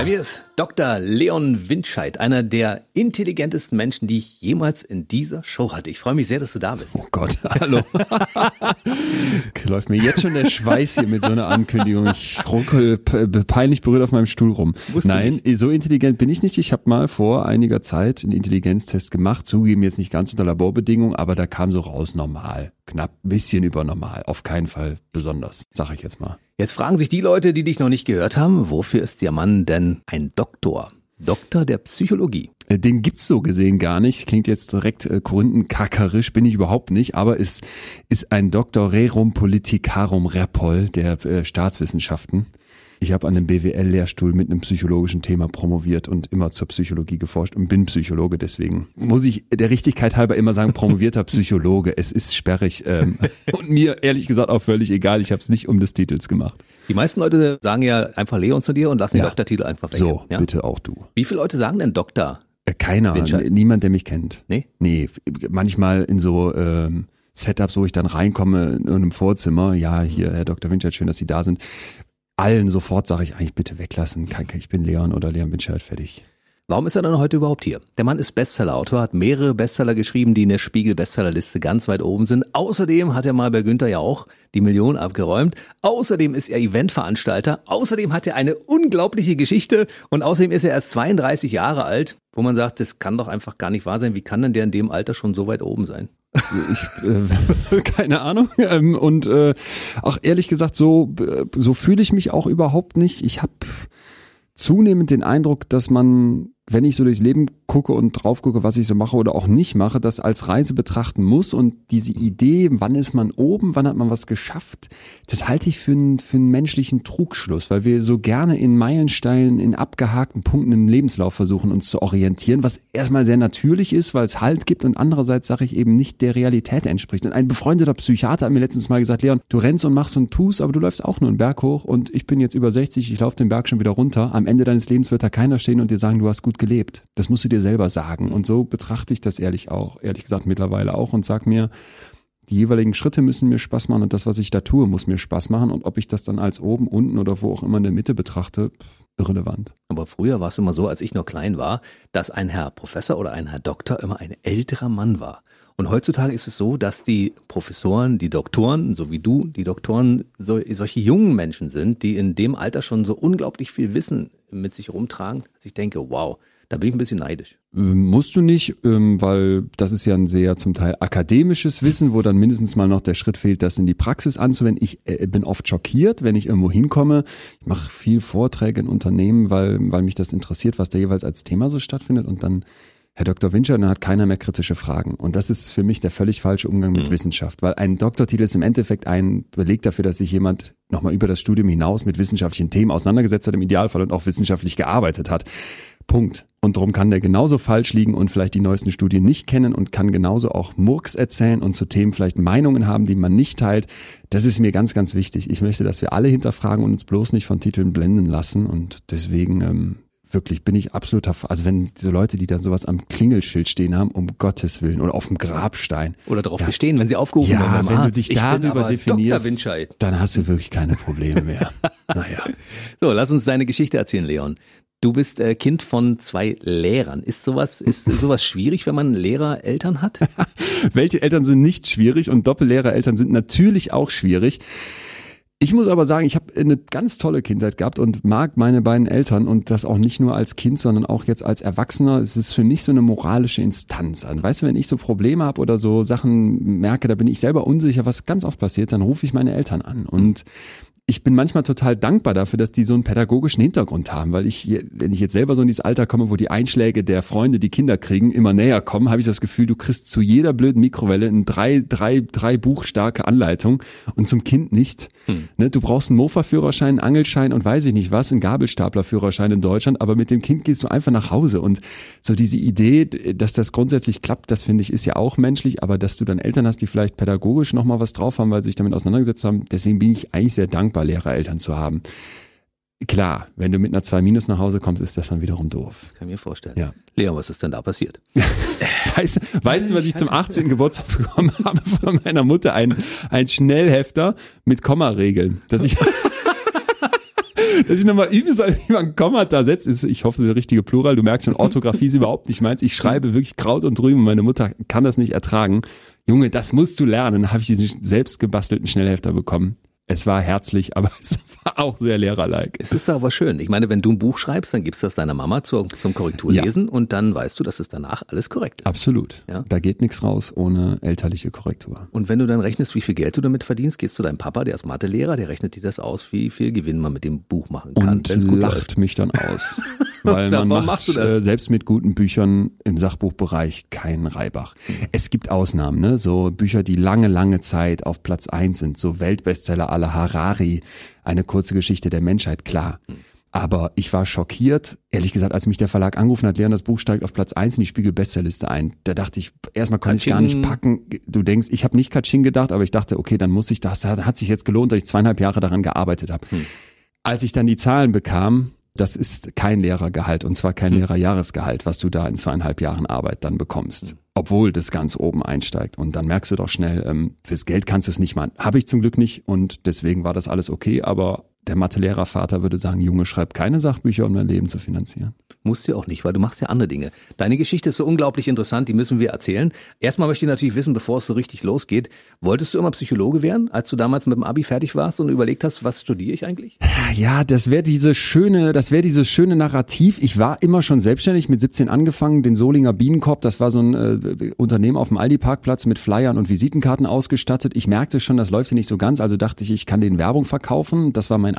Bei mir ist Dr. Leon Windscheid, einer der intelligentesten Menschen, die ich jemals in dieser Show hatte. Ich freue mich sehr, dass du da bist. Oh Gott, hallo. Läuft mir jetzt schon der Schweiß hier mit so einer Ankündigung. Ich ruckel peinlich berührt auf meinem Stuhl rum. Wusste Nein, nicht. so intelligent bin ich nicht. Ich habe mal vor einiger Zeit einen Intelligenztest gemacht. Zugeben jetzt nicht ganz unter Laborbedingungen, aber da kam so raus normal. Knapp ein bisschen über normal. Auf keinen Fall besonders, sag ich jetzt mal. Jetzt fragen sich die Leute, die dich noch nicht gehört haben, wofür ist der Mann denn ein Doktor? Doktor der Psychologie. Äh, den gibt's so gesehen gar nicht. Klingt jetzt direkt äh, korinthenkackerisch, bin ich überhaupt nicht, aber ist, ist ein Doktor Rerum Politicarum Repol der äh, Staatswissenschaften. Ich habe an einem BWL-Lehrstuhl mit einem psychologischen Thema promoviert und immer zur Psychologie geforscht und bin Psychologe. Deswegen muss ich der Richtigkeit halber immer sagen, promovierter Psychologe. Es ist sperrig ähm, und mir ehrlich gesagt auch völlig egal. Ich habe es nicht um des Titels gemacht. Die meisten Leute sagen ja einfach Leon zu dir und lassen den ja. Doktortitel einfach weg. So, ja? bitte auch du. Wie viele Leute sagen denn Doktor? Äh, keiner, niemand, der mich kennt. Nee? Nee, manchmal in so... Ähm, Setups, wo ich dann reinkomme in einem Vorzimmer. Ja, hier, Herr Dr. Winchert, schön, dass Sie da sind allen sofort sage ich eigentlich bitte weglassen. Ich bin Leon oder Leon bin halt fertig. Warum ist er dann heute überhaupt hier? Der Mann ist Bestsellerautor, hat mehrere Bestseller geschrieben, die in der Spiegel-Bestsellerliste ganz weit oben sind. Außerdem hat er mal bei Günther ja auch die Million abgeräumt. Außerdem ist er Eventveranstalter. Außerdem hat er eine unglaubliche Geschichte. Und außerdem ist er erst 32 Jahre alt, wo man sagt, das kann doch einfach gar nicht wahr sein. Wie kann denn der in dem Alter schon so weit oben sein? Ich, äh, keine Ahnung. Ähm, und äh, auch ehrlich gesagt, so, äh, so fühle ich mich auch überhaupt nicht. Ich habe zunehmend den Eindruck, dass man wenn ich so durchs Leben gucke und drauf gucke, was ich so mache oder auch nicht mache, das als Reise betrachten muss und diese Idee, wann ist man oben, wann hat man was geschafft, das halte ich für einen, für einen menschlichen Trugschluss, weil wir so gerne in Meilensteinen, in abgehakten Punkten im Lebenslauf versuchen, uns zu orientieren, was erstmal sehr natürlich ist, weil es Halt gibt und andererseits sage ich eben nicht der Realität entspricht. Und ein befreundeter Psychiater hat mir letztens mal gesagt, Leon, du rennst und machst und tust, aber du läufst auch nur einen Berg hoch und ich bin jetzt über 60, ich laufe den Berg schon wieder runter. Am Ende deines Lebens wird da keiner stehen und dir sagen, du hast gut gelebt. Das musst du dir selber sagen. Und so betrachte ich das ehrlich auch, ehrlich gesagt mittlerweile auch und sag mir, die jeweiligen Schritte müssen mir Spaß machen und das, was ich da tue, muss mir Spaß machen. Und ob ich das dann als oben, unten oder wo auch immer in der Mitte betrachte, irrelevant. Aber früher war es immer so, als ich noch klein war, dass ein Herr Professor oder ein Herr Doktor immer ein älterer Mann war. Und heutzutage ist es so, dass die Professoren, die Doktoren, so wie du, die Doktoren, so, solche jungen Menschen sind, die in dem Alter schon so unglaublich viel Wissen mit sich rumtragen, dass ich denke, wow, da bin ich ein bisschen neidisch. Ähm, musst du nicht, ähm, weil das ist ja ein sehr zum Teil akademisches Wissen, wo dann mindestens mal noch der Schritt fehlt, das in die Praxis anzuwenden. Ich äh, bin oft schockiert, wenn ich irgendwo hinkomme. Ich mache viel Vorträge in Unternehmen, weil, weil mich das interessiert, was da jeweils als Thema so stattfindet und dann Herr Dr. Wincher, dann hat keiner mehr kritische Fragen. Und das ist für mich der völlig falsche Umgang mit mhm. Wissenschaft, weil ein Doktortitel ist im Endeffekt ein Beleg dafür, dass sich jemand nochmal über das Studium hinaus mit wissenschaftlichen Themen auseinandergesetzt hat, im Idealfall und auch wissenschaftlich gearbeitet hat. Punkt. Und darum kann der genauso falsch liegen und vielleicht die neuesten Studien nicht kennen und kann genauso auch Murks erzählen und zu Themen vielleicht Meinungen haben, die man nicht teilt. Das ist mir ganz, ganz wichtig. Ich möchte, dass wir alle hinterfragen und uns bloß nicht von Titeln blenden lassen. Und deswegen ähm, wirklich bin ich absoluter, also wenn so Leute, die dann sowas am Klingelschild stehen haben, um Gottes Willen, oder auf dem Grabstein. Oder darauf ja. bestehen, wenn sie aufgerufen ja, werden. wenn Arzt. du dich darüber definierst, dann hast du wirklich keine Probleme mehr. naja. So, lass uns deine Geschichte erzählen, Leon. Du bist äh, Kind von zwei Lehrern. Ist sowas, ist sowas schwierig, wenn man Lehrereltern hat? Welche Eltern sind nicht schwierig und Doppellehrereltern sind natürlich auch schwierig. Ich muss aber sagen, ich habe eine ganz tolle Kindheit gehabt und mag meine beiden Eltern und das auch nicht nur als Kind, sondern auch jetzt als Erwachsener. Es ist für mich so eine moralische Instanz an. Weißt du, wenn ich so Probleme habe oder so Sachen merke, da bin ich selber unsicher, was ganz oft passiert, dann rufe ich meine Eltern an. Und ich bin manchmal total dankbar dafür, dass die so einen pädagogischen Hintergrund haben, weil ich, wenn ich jetzt selber so in dieses Alter komme, wo die Einschläge der Freunde, die Kinder kriegen, immer näher kommen, habe ich das Gefühl, du kriegst zu jeder blöden Mikrowelle eine drei, drei, drei buchstarke Anleitung und zum Kind nicht. Hm. Ne, du brauchst einen Mofa-Führerschein, einen Angelschein und weiß ich nicht was, einen Gabelstapler-Führerschein in Deutschland, aber mit dem Kind gehst du einfach nach Hause und so diese Idee, dass das grundsätzlich klappt, das finde ich ist ja auch menschlich, aber dass du dann Eltern hast, die vielleicht pädagogisch nochmal was drauf haben, weil sie sich damit auseinandergesetzt haben, deswegen bin ich eigentlich sehr dankbar dankbar, Lehrereltern zu haben. Klar, wenn du mit einer 2 Minus nach Hause kommst, ist das dann wiederum doof. Kann ich mir vorstellen. Ja. Leon, was ist denn da passiert? Weißt, weißt du, was ich zum 18. Geburtstag bekommen habe von meiner Mutter? Ein, ein Schnellhefter mit Kommaregeln, dass ich, dass ich nochmal üben soll, wie man Komma da setzt. Ist, ich hoffe, das ist der richtige Plural. Du merkst schon, Orthographie ist überhaupt nicht meins. Ich schreibe wirklich Kraut und drüben. Meine Mutter kann das nicht ertragen. Junge, das musst du lernen. Dann habe ich diesen selbst gebastelten Schnellhefter bekommen. Es war herzlich, aber es war auch sehr lehrerlike. Es ist aber schön. Ich meine, wenn du ein Buch schreibst, dann gibst du das deiner Mama zur, zum Korrekturlesen und dann weißt du, dass es danach alles korrekt ist. Absolut. Ja. Da geht nichts raus ohne elterliche Korrektur. Und wenn du dann rechnest, wie viel Geld du damit verdienst, gehst du deinem Papa, der ist Mathelehrer, der rechnet dir das aus, wie viel Gewinn man mit dem Buch machen kann, und gut lacht läuft. mich dann aus. Weil man machst du macht das? äh, selbst mit guten Büchern im Sachbuchbereich keinen Reibach. Es gibt Ausnahmen, ne? so Bücher, die lange, lange Zeit auf Platz eins sind, so Weltbestseller aller Harari, eine kurze Geschichte der Menschheit, klar. Aber ich war schockiert, ehrlich gesagt, als mich der Verlag angerufen hat, Leon, das Buch steigt auf Platz eins in die Spiegel-Bestsellerliste ein. Da dachte ich, erstmal konnte ich gar nicht packen. Du denkst, ich habe nicht Katsching gedacht, aber ich dachte, okay, dann muss ich das, hat sich jetzt gelohnt, dass ich zweieinhalb Jahre daran gearbeitet habe. Als ich dann die Zahlen bekam, das ist kein Lehrergehalt und zwar kein Lehrerjahresgehalt, was du da in zweieinhalb Jahren Arbeit dann bekommst. Obwohl das ganz oben einsteigt. Und dann merkst du doch schnell, ähm, fürs Geld kannst du es nicht machen. Habe ich zum Glück nicht und deswegen war das alles okay. Aber der Mathe-Lehrervater würde sagen, Junge, schreib keine Sachbücher, um dein Leben zu finanzieren. Musst du auch nicht, weil du machst ja andere Dinge. Deine Geschichte ist so unglaublich interessant, die müssen wir erzählen. Erstmal möchte ich natürlich wissen, bevor es so richtig losgeht, wolltest du immer Psychologe werden, als du damals mit dem Abi fertig warst und überlegt hast, was studiere ich eigentlich? Ja, das wäre diese schöne, das wäre dieses schöne Narrativ. Ich war immer schon selbstständig, mit 17 angefangen, den Solinger Bienenkorb, das war so ein äh, Unternehmen auf dem Aldi-Parkplatz mit Flyern und Visitenkarten ausgestattet. Ich merkte schon, das läuft hier nicht so ganz, also dachte ich, ich kann den Werbung verkaufen. Das war mein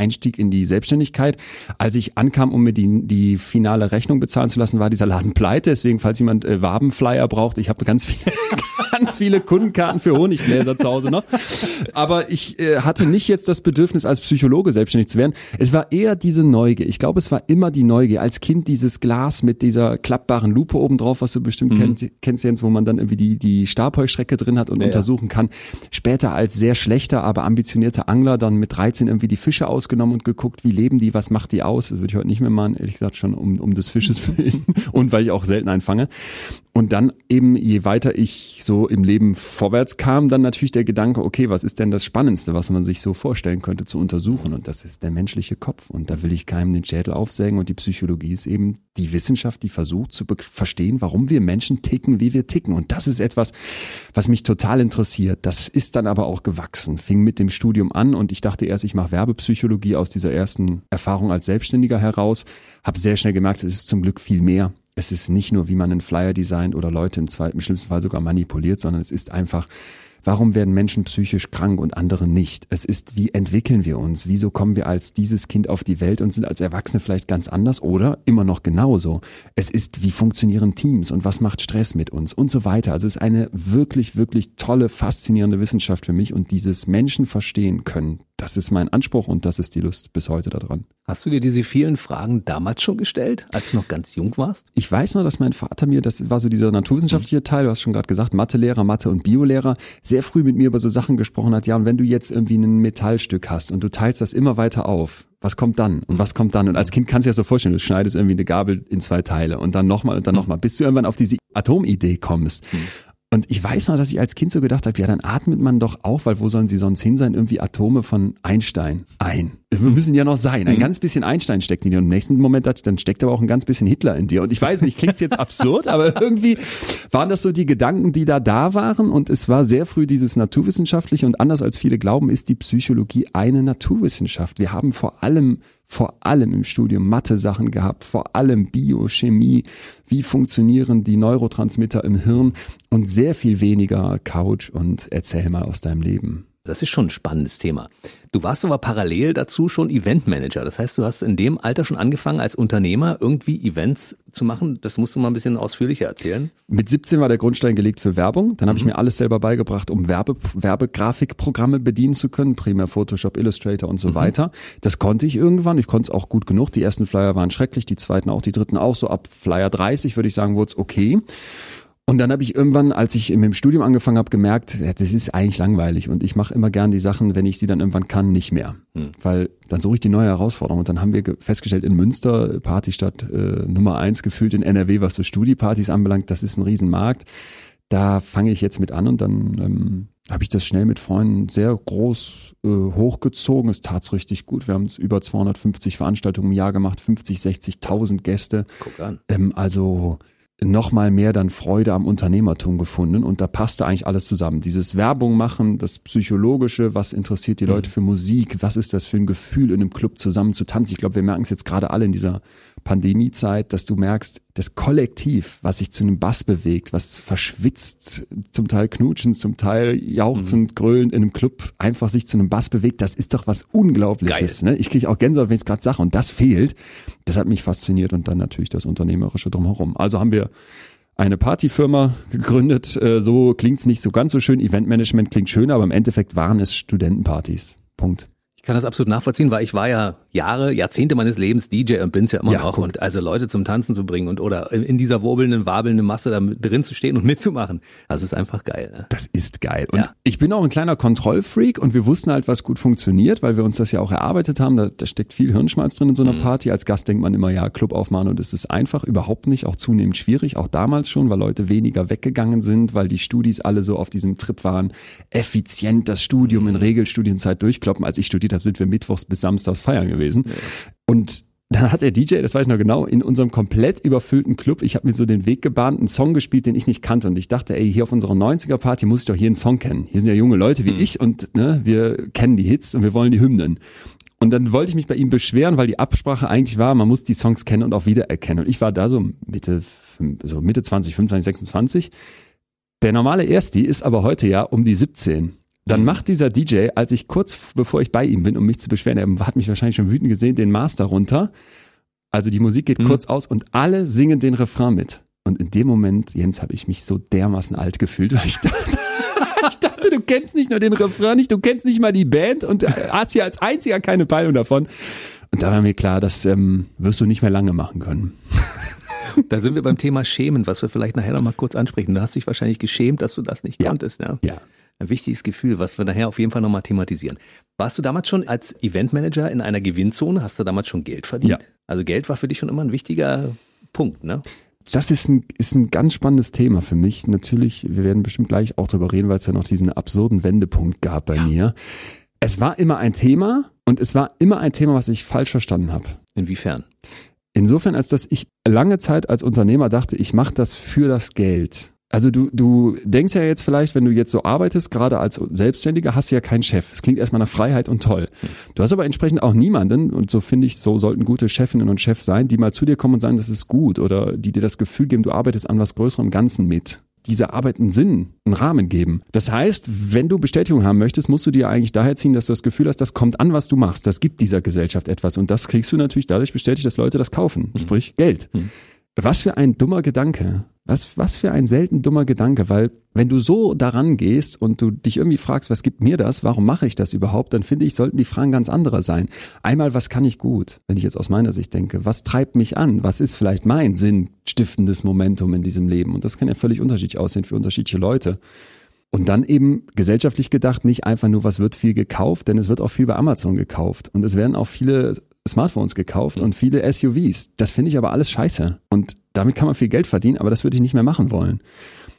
Einstieg in die Selbstständigkeit. Als ich ankam, um mir die, die finale Rechnung bezahlen zu lassen, war dieser Laden pleite. Deswegen, falls jemand äh, Wabenflyer braucht, ich habe ganz viele, ganz viele Kundenkarten für Honiggläser zu Hause noch. Aber ich äh, hatte nicht jetzt das Bedürfnis, als Psychologe selbstständig zu werden. Es war eher diese Neugier. Ich glaube, es war immer die Neugier. Als Kind dieses Glas mit dieser klappbaren Lupe oben drauf, was du bestimmt kennt, kennst, Jens, wo man dann irgendwie die, die Stabheuschrecke drin hat und Ja, untersuchen kann. Später als sehr schlechter, aber ambitionierter Angler dann mit 13 irgendwie die Fische ausgenommen und geguckt, wie leben die, was macht die aus. Das würde ich heute nicht mehr machen, ehrlich gesagt, schon um, um des Fisches willen und weil ich auch selten einfange. Und dann eben, je weiter ich so im Leben vorwärts kam, dann natürlich der Gedanke, okay, was ist denn das Spannendste, was man sich so vorstellen könnte zu untersuchen? Und das ist der menschliche Kopf. Und da will ich keinem den Schädel aufsägen. Und die Psychologie ist eben die Wissenschaft, die versucht zu verstehen, warum wir Menschen ticken, wie wir ticken. Und das ist etwas, was mich total interessiert. Das ist dann aber auch gewachsen, fing mit dem Studium an und ich dachte erst, ich mache Werbepsychologie aus dieser ersten Erfahrung als Selbstständiger heraus, habe sehr schnell gemerkt, es ist zum Glück viel mehr. Es ist nicht nur, wie man einen Flyer designt oder Leute im, zweiten, im schlimmsten Fall sogar manipuliert, sondern es ist einfach, warum werden Menschen psychisch krank und andere nicht? Es ist, wie entwickeln wir uns? Wieso kommen wir als dieses Kind auf die Welt und sind als Erwachsene vielleicht ganz anders oder immer noch genauso? Es ist, wie funktionieren Teams und was macht Stress mit uns und so weiter. Also es ist eine wirklich, wirklich tolle, faszinierende Wissenschaft für mich und dieses Menschen verstehen können, das ist mein Anspruch und das ist die Lust bis heute daran. Hast du dir diese vielen Fragen damals schon gestellt, als du noch ganz jung warst? Ich weiß noch, dass mein Vater mir, das war so dieser naturwissenschaftliche Teil, du hast schon gerade gesagt, Mathelehrer, Mathe und Biolehrer, sehr früh mit mir über so Sachen gesprochen hat, ja, und wenn du jetzt irgendwie ein Metallstück hast und du teilst das immer weiter auf, was kommt dann? Und was kommt dann? Und als Kind kannst du dir das so vorstellen, du schneidest irgendwie eine Gabel in zwei Teile und dann nochmal und dann nochmal, bis du irgendwann auf diese Atomidee kommst. Und ich weiß noch, dass ich als Kind so gedacht habe, ja, dann atmet man doch auch, weil wo sollen sie sonst hin sein? Irgendwie Atome von Einstein ein. Wir müssen ja noch sein. Ein ganz bisschen Einstein steckt in dir. Und im nächsten Moment dachte ich, dann steckt aber auch ein ganz bisschen Hitler in dir. Und ich weiß nicht, klingt jetzt absurd, aber irgendwie waren das so die Gedanken, die da da waren. Und es war sehr früh dieses Naturwissenschaftliche. Und anders als viele glauben, ist die Psychologie eine Naturwissenschaft. Wir haben vor allem vor allem im Studium Mathe-Sachen gehabt, vor allem Biochemie, wie funktionieren die Neurotransmitter im Hirn und sehr viel weniger Couch und erzähl mal aus deinem Leben. Das ist schon ein spannendes Thema. Du warst aber parallel dazu schon Eventmanager. Das heißt, du hast in dem Alter schon angefangen, als Unternehmer irgendwie Events zu machen. Das musst du mal ein bisschen ausführlicher erzählen. Mit 17 war der Grundstein gelegt für Werbung. Dann habe ich mir alles selber beigebracht, um Werbe, Werbegrafikprogramme bedienen zu können, primär Photoshop, Illustrator und so weiter. Das konnte ich irgendwann. Ich konnte es auch gut genug. Die ersten Flyer waren schrecklich, die zweiten auch, die dritten auch. So ab Flyer 30 würde ich sagen, wurde es okay. Und dann habe ich irgendwann, als ich mit dem Studium angefangen habe, gemerkt, ja, das ist eigentlich langweilig und ich mache immer gern die Sachen, wenn ich sie dann irgendwann kann, nicht mehr. Hm. Weil dann suche ich die neue Herausforderung. Und dann haben wir festgestellt, in Münster, Partystadt äh, Nummer eins gefühlt in NRW, was so Studiepartys anbelangt, das ist ein Riesenmarkt. Da fange ich jetzt mit an und dann ähm, habe ich das schnell mit Freunden sehr groß äh, hochgezogen. Es tat richtig gut. Wir haben es über 250 Veranstaltungen im Jahr gemacht, 50, 60.000 Gäste. Guck an. Ähm, also noch mal mehr dann Freude am Unternehmertum gefunden und da passte eigentlich alles zusammen. Dieses Werbung machen, das Psychologische, was interessiert die Leute mhm. für Musik, was ist das für ein Gefühl, in einem Club zusammen zu tanzen. Ich glaube, wir merken es jetzt gerade alle in dieser Pandemiezeit, dass du merkst, das Kollektiv, was sich zu einem Bass bewegt, was verschwitzt, zum Teil knutschend, zum Teil jauchzend, mhm. grölend in einem Club, einfach sich zu einem Bass bewegt, das ist doch was Unglaubliches. Ne? Ich kriege auch Gänsehaut, wenn ich es gerade sage und das fehlt. Das hat mich fasziniert und dann natürlich das Unternehmerische drumherum. Also haben wir eine Partyfirma gegründet. Äh, so klingt's nicht so ganz so schön. Eventmanagement klingt schöner, aber im Endeffekt waren es Studentenpartys. Punkt. Ich kann das absolut nachvollziehen, weil ich war ja Jahre, Jahrzehnte meines Lebens DJ und bin's ja immer ja, noch. Gut. Und also Leute zum Tanzen zu bringen und oder in dieser wirbelnden, wabelnden Masse da drin zu stehen und mitzumachen, das ist einfach geil. Ne? Das ist geil. Und ja. ich bin auch ein kleiner Kontrollfreak und wir wussten halt, was gut funktioniert, weil wir uns das ja auch erarbeitet haben. Da, da steckt viel Hirnschmalz drin in so einer mhm. Party. Als Gast denkt man immer, ja, Club aufmachen und es ist einfach, überhaupt nicht, auch zunehmend schwierig, auch damals schon, weil Leute weniger weggegangen sind, weil die Studis alle so auf diesem Trip waren, effizient das Studium in mhm. Regelstudienzeit durchkloppen. Als ich studiert habe, sind wir mittwochs bis samstags feiern gewesen. Ja. Und dann hat der DJ, das weiß ich noch genau, in unserem komplett überfüllten Club, ich habe mir so den Weg gebahnt, einen Song gespielt, den ich nicht kannte. Und ich dachte, ey, hier auf unserer 90er-Party muss ich doch hier einen Song kennen. Hier sind ja junge Leute wie mhm. ich und ne, wir kennen die Hits und wir wollen die Hymnen. Und dann wollte ich mich bei ihm beschweren, weil die Absprache eigentlich war, man muss die Songs kennen und auch wiedererkennen. Und ich war da so Mitte, so Mitte 20, 25, 26. Der normale Ersti ist aber heute ja um die 17. Dann macht dieser DJ, als ich kurz bevor ich bei ihm bin, um mich zu beschweren, er hat mich wahrscheinlich schon wütend gesehen, den Master runter. Also die Musik geht mhm. kurz aus und alle singen den Refrain mit. Und in dem Moment, Jens, habe ich mich so dermaßen alt gefühlt, weil ich dachte, ich dachte, du kennst nicht nur den Refrain nicht, du kennst nicht mal die Band und hast hier als einziger keine Peilung davon. Und da war mir klar, das ähm, wirst du nicht mehr lange machen können. Da sind wir beim Thema Schämen, was wir vielleicht nachher noch mal kurz ansprechen. Du hast dich wahrscheinlich geschämt, dass du das nicht ja. konntest. Ja. ja ein wichtiges Gefühl, was wir nachher auf jeden Fall nochmal thematisieren. Warst du damals schon als Eventmanager in einer Gewinnzone? Hast du damals schon Geld verdient? Ja. Also Geld war für dich schon immer ein wichtiger Punkt, ne? Das ist ein, ist ein ganz spannendes Thema für mich. Natürlich, wir werden bestimmt gleich auch darüber reden, weil es ja noch diesen absurden Wendepunkt gab bei ja. mir. Es war immer ein Thema und es war immer ein Thema, was ich falsch verstanden habe. Inwiefern? Insofern, als dass ich lange Zeit als Unternehmer dachte, ich mache das für das Geld. Also du, du denkst ja jetzt vielleicht, wenn du jetzt so arbeitest, gerade als Selbstständiger, hast du ja keinen Chef. Es klingt erstmal nach Freiheit und toll. Du hast aber entsprechend auch niemanden, und so finde ich, so sollten gute Chefinnen und Chefs sein, die mal zu dir kommen und sagen, das ist gut oder die dir das Gefühl geben, du arbeitest an was Größerem Ganzen mit. Diese Arbeit einen Sinn, einen Rahmen geben. Das heißt, wenn du Bestätigung haben möchtest, musst du dir eigentlich daher ziehen, dass du das Gefühl hast, das kommt an, was du machst. Das gibt dieser Gesellschaft etwas. Und das kriegst du natürlich dadurch bestätigt, dass Leute das kaufen. Mhm. Sprich Geld. Mhm. Was für ein dummer Gedanke. Was, was für ein selten dummer Gedanke, weil wenn du so daran gehst und du dich irgendwie fragst, was gibt mir das, warum mache ich das überhaupt, dann finde ich, sollten die Fragen ganz andere sein. Einmal, was kann ich gut, wenn ich jetzt aus meiner Sicht denke, was treibt mich an, was ist vielleicht mein sinnstiftendes Momentum in diesem Leben? Und das kann ja völlig unterschiedlich aussehen für unterschiedliche Leute. Und dann eben gesellschaftlich gedacht, nicht einfach nur, was wird viel gekauft, denn es wird auch viel bei Amazon gekauft. Und es werden auch viele Smartphones gekauft und viele SUVs. Das finde ich aber alles scheiße. Und damit kann man viel Geld verdienen, aber das würde ich nicht mehr machen wollen.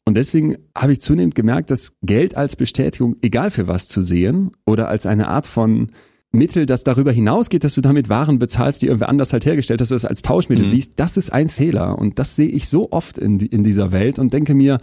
Und deswegen habe ich zunehmend gemerkt, dass Geld als Bestätigung, egal für was zu sehen, oder als eine Art von Mittel, das darüber hinausgeht, dass du damit Waren bezahlst, die irgendwer anders halt hergestellt hast, dass du das als Tauschmittel mhm. siehst, das ist ein Fehler. Und das sehe ich so oft in, in dieser Welt und denke mir,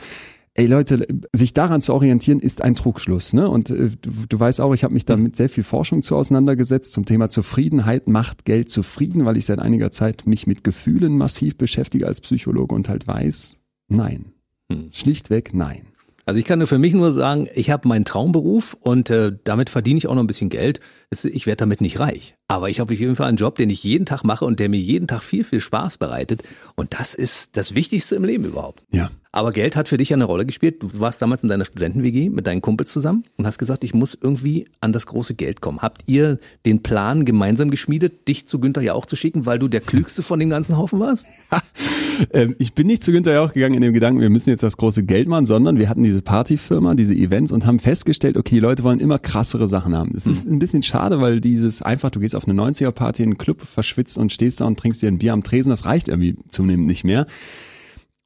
ey Leute, sich daran zu orientieren, ist ein Trugschluss. Ne? Und äh, du, du weißt auch, ich habe mich da mit sehr viel Forschung zu auseinandergesetzt zum Thema Zufriedenheit. Macht Geld zufrieden, weil ich seit einiger Zeit mich mit Gefühlen massiv beschäftige als Psychologe und halt weiß, nein. Hm. Schlichtweg nein. Also ich kann nur für mich nur sagen, ich habe meinen Traumberuf und äh, damit verdiene ich auch noch ein bisschen Geld. Ich werde damit nicht reich. Aber ich habe auf jeden Fall einen Job, den ich jeden Tag mache und der mir jeden Tag viel, viel Spaß bereitet. Und das ist das Wichtigste im Leben überhaupt. Ja. Aber Geld hat für dich ja eine Rolle gespielt. Du warst damals in deiner Studenten-WG mit deinen Kumpels zusammen und hast gesagt, ich muss irgendwie an das große Geld kommen. Habt ihr den Plan gemeinsam geschmiedet, dich zu Günther ja auch zu schicken, weil du der Klügste von dem ganzen Haufen warst? ähm, ich bin nicht zu Günther ja auch gegangen in dem Gedanken, wir müssen jetzt das große Geld machen, sondern wir hatten diese Partyfirma, diese Events und haben festgestellt, okay, die Leute wollen immer krassere Sachen haben. Es ist ein bisschen schade, weil dieses einfach, du gehst auf eine 90er-Party in einen Club, verschwitzt und stehst da und trinkst dir ein Bier am Tresen, das reicht irgendwie zunehmend nicht mehr.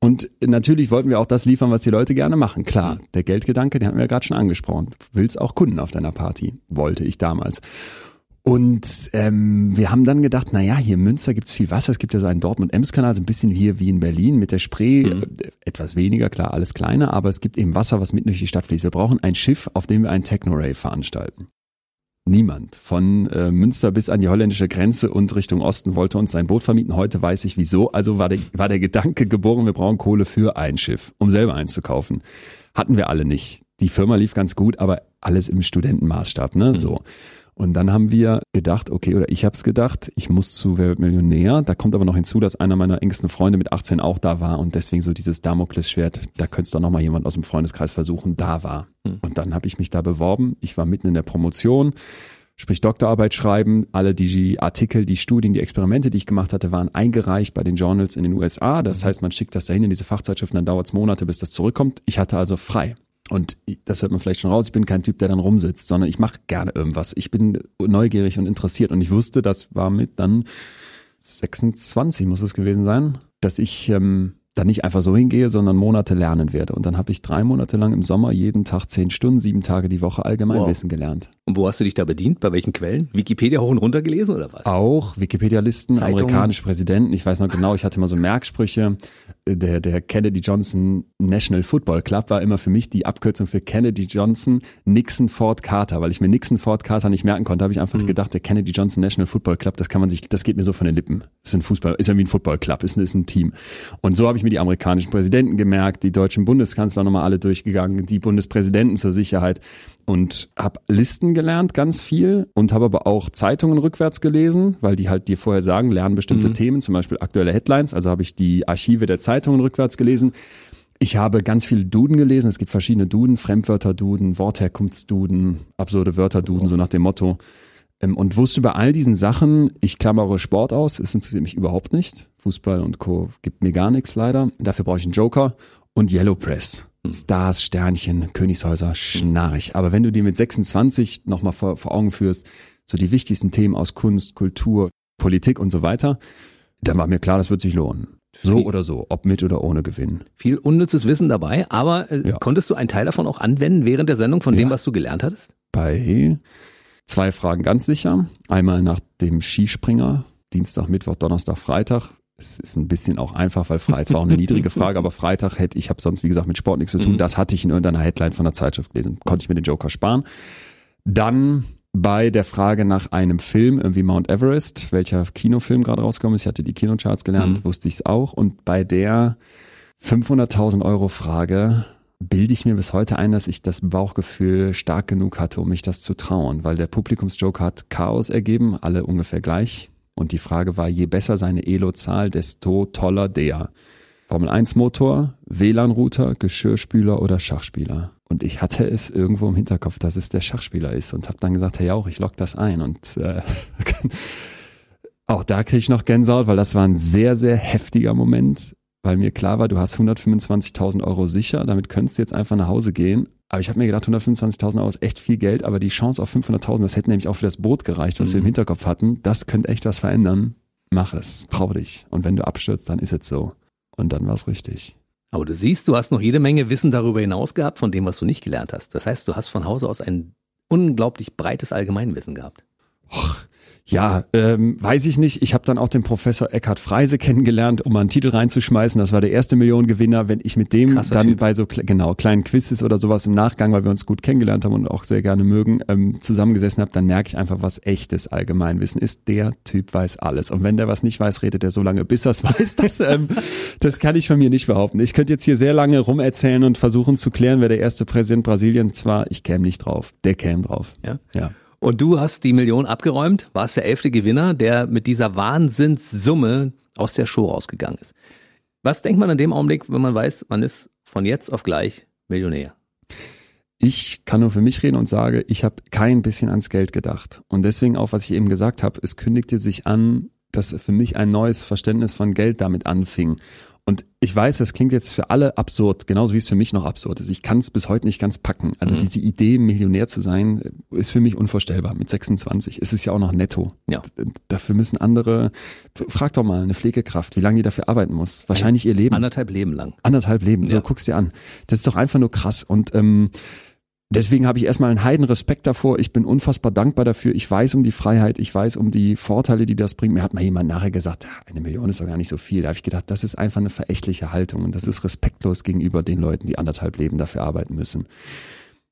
Und natürlich wollten wir auch das liefern, was die Leute gerne machen. Klar, der Geldgedanke, den hatten wir ja gerade schon angesprochen. Du willst auch Kunden auf deiner Party, wollte ich damals. Und ähm, wir haben dann gedacht, na ja, hier in Münster gibt's viel Wasser. Es gibt ja so einen Dortmund-Ems-Kanal, so ein bisschen hier wie in Berlin mit der Spree. Mhm. Äh, Etwas weniger, klar, alles kleiner, aber es gibt eben Wasser, was mitten durch die Stadt fließt. Wir brauchen ein Schiff, auf dem wir einen Techno-Rave veranstalten. Niemand von äh, Münster bis an die holländische Grenze und Richtung Osten wollte uns sein Boot vermieten. Heute weiß ich wieso. Also war der, war der Gedanke geboren, wir brauchen Kohle für ein Schiff, um selber einzukaufen. Hatten wir alle nicht. Die Firma lief ganz gut, aber alles im Studentenmaßstab, ne? So. Und dann haben wir gedacht, okay, oder ich habe es gedacht, ich muss zu Wer wird Millionär. Da kommt aber noch hinzu, dass einer meiner engsten Freunde mit 18 auch da war und deswegen so dieses Damoklesschwert, da könnte es doch noch mal jemand aus dem Freundeskreis versuchen, da war. Und dann habe ich mich da beworben. Ich war mitten in der Promotion, sprich Doktorarbeit schreiben. Alle die Artikel, die Studien, die Experimente, die ich gemacht hatte, waren eingereicht bei den Journals in den USA. Das heißt, man schickt das dahin in diese Fachzeitschriften, dann dauert es Monate, bis das zurückkommt. Ich hatte also frei. Und das hört man vielleicht schon raus, ich bin kein Typ, der dann rumsitzt, sondern ich mache gerne irgendwas. Ich bin neugierig und interessiert. Und ich wusste, das war mit dann 26 muss es gewesen sein, dass ich ähm, da nicht einfach so hingehe, sondern Monate lernen werde. Und dann habe ich drei Monate lang im Sommer jeden Tag zehn Stunden, sieben Tage die Woche Allgemeinwissen gelernt. Und wo hast du dich da bedient? Bei welchen Quellen? Wikipedia hoch und runter gelesen oder was? Auch Wikipedia-Listen, amerikanische Präsidenten. Ich weiß noch genau, ich hatte mal so Merksprüche. Der, der Kennedy Johnson National Football Club war immer für mich die Abkürzung für Kennedy Johnson Nixon Ford Carter. Weil ich mir Nixon Ford Carter nicht merken konnte, habe ich einfach gedacht, der Kennedy Johnson National Football Club, das kann man sich, das geht mir so von den Lippen. Ist ein Fußball, ist irgendwie ein Football Club, ist, ist ein Team. Und so habe ich mir die amerikanischen Präsidenten gemerkt, die deutschen Bundeskanzler nochmal alle durchgegangen, die Bundespräsidenten zur Sicherheit und habe Listen gelernt, ganz viel und habe aber auch Zeitungen rückwärts gelesen, weil die halt dir vorher sagen, lernen bestimmte Themen, zum Beispiel aktuelle Headlines. Also habe ich die Archive der Zeitungen rückwärts gelesen. Ich habe ganz viele Duden gelesen. Es gibt verschiedene Duden, Fremdwörter-Duden, Wortherkunftsduden, absurde Wörter-Duden, so nach dem Motto. Ähm, Und wusste bei all diesen Sachen, ich klammere Sport aus, es interessiert mich überhaupt nicht. Fußball und Co. gibt mir gar nichts leider. Dafür brauche ich einen Joker und Yellow Press. Stars, Sternchen, Königshäuser, schnarrig. Aber wenn du dir mit 26 nochmal vor, vor Augen führst, so die wichtigsten Themen aus Kunst, Kultur, Politik und so weiter, dann war mir klar, das wird sich lohnen. So Viel- oder so, ob mit oder ohne Gewinn. Viel unnützes Wissen dabei, aber äh, Ja. konntest du einen Teil davon auch anwenden während der Sendung von dem, Ja. was du gelernt hattest? bei zwei Fragen ganz sicher. Einmal nach dem Skispringer, Dienstag, Mittwoch, Donnerstag, Freitag. Es ist ein bisschen auch einfach, weil Freitag war auch eine niedrige Frage, aber Freitag hätte ich habe sonst wie gesagt mit Sport nichts zu tun. Das hatte ich in irgendeiner Headline von der Zeitschrift gelesen. Konnte ich mir den Joker sparen. Dann bei der Frage nach einem Film, irgendwie Mount Everest, welcher Kinofilm gerade rausgekommen ist. Ich hatte die Kinocharts gelernt, wusste ich es auch. Und bei der 500.000 Euro Frage bilde ich mir bis heute ein, dass ich das Bauchgefühl stark genug hatte, um mich das zu trauen, weil der Publikumsjoker hat Chaos ergeben, alle ungefähr gleich. Und die Frage war, je besser seine Elo-Zahl, desto toller der. Formel 1 Motor, WLAN-Router, Geschirrspüler oder Schachspieler. Und ich hatte es irgendwo im Hinterkopf, dass es der Schachspieler ist und habe dann gesagt, hey auch, ich lock das ein. Und äh, auch da kriege ich noch Gänsehaut, weil das war ein sehr, sehr heftiger Moment, weil mir klar war, du hast 125.000 Euro sicher, damit könntest du jetzt einfach nach Hause gehen. Aber ich habe mir gedacht, 125.000 Euro ist echt viel Geld, aber die Chance auf 500.000, das hätte nämlich auch für das Boot gereicht, was wir im Hinterkopf hatten, das könnte echt was verändern. Mach es, trau dich. Und wenn du abstürzt, dann ist es so. Und dann war es richtig. Aber du siehst, du hast noch jede Menge Wissen darüber hinaus gehabt, von dem, was du nicht gelernt hast. Das heißt, du hast von Hause aus ein unglaublich breites Allgemeinwissen gehabt. Ja, ähm, weiß ich nicht. Ich habe dann auch den Professor Eckhard Freise kennengelernt, um mal einen Titel reinzuschmeißen. Das war der erste Millionengewinner. Wenn ich mit dem Krasser dann Typ. bei so genau kleinen Quizzes oder sowas im Nachgang, weil wir uns gut kennengelernt haben und auch sehr gerne mögen, ähm, zusammengesessen habe, dann merke ich einfach, was echtes Allgemeinwissen ist. Der Typ weiß alles. Und wenn der was nicht weiß, redet er so lange, bis er es weiß. Das, ähm, das kann ich von mir nicht behaupten. Ich könnte jetzt hier sehr lange rumerzählen und versuchen zu klären, wer der erste Präsident Brasiliens war. Ich käme nicht drauf. Der käme drauf. Ja? Ja. Und du hast die Million abgeräumt, warst der elfte Gewinner, der mit dieser Wahnsinnssumme aus der Show rausgegangen ist. Was denkt man in dem Augenblick, wenn man weiß, man ist von jetzt auf gleich Millionär? Ich kann nur für mich reden und sage, ich habe kein bisschen ans Geld gedacht. Und deswegen auch, was ich eben gesagt habe, es kündigte sich an, dass für mich ein neues Verständnis von Geld damit anfing. Und ich weiß, das klingt jetzt für alle absurd, genauso wie es für mich noch absurd ist. Ich kann es bis heute nicht ganz packen. Also mhm. diese Idee, Millionär zu sein, ist für mich unvorstellbar. Mit 26 es ist ja auch noch netto. Ja. Dafür müssen andere, frag doch mal eine Pflegekraft, wie lange die dafür arbeiten muss. Wahrscheinlich ihr Leben. Anderthalb Leben lang. Anderthalb Leben, so ja. guckst dir an. Das ist doch einfach nur krass. Und ähm, Deswegen habe ich erstmal einen heiden Respekt davor. Ich bin unfassbar dankbar dafür. Ich weiß um die Freiheit, ich weiß um die Vorteile, die das bringt. Mir hat mal jemand nachher gesagt, eine Million ist doch gar nicht so viel. Da habe ich gedacht, das ist einfach eine verächtliche Haltung und das ist respektlos gegenüber den Leuten, die anderthalb Leben dafür arbeiten müssen.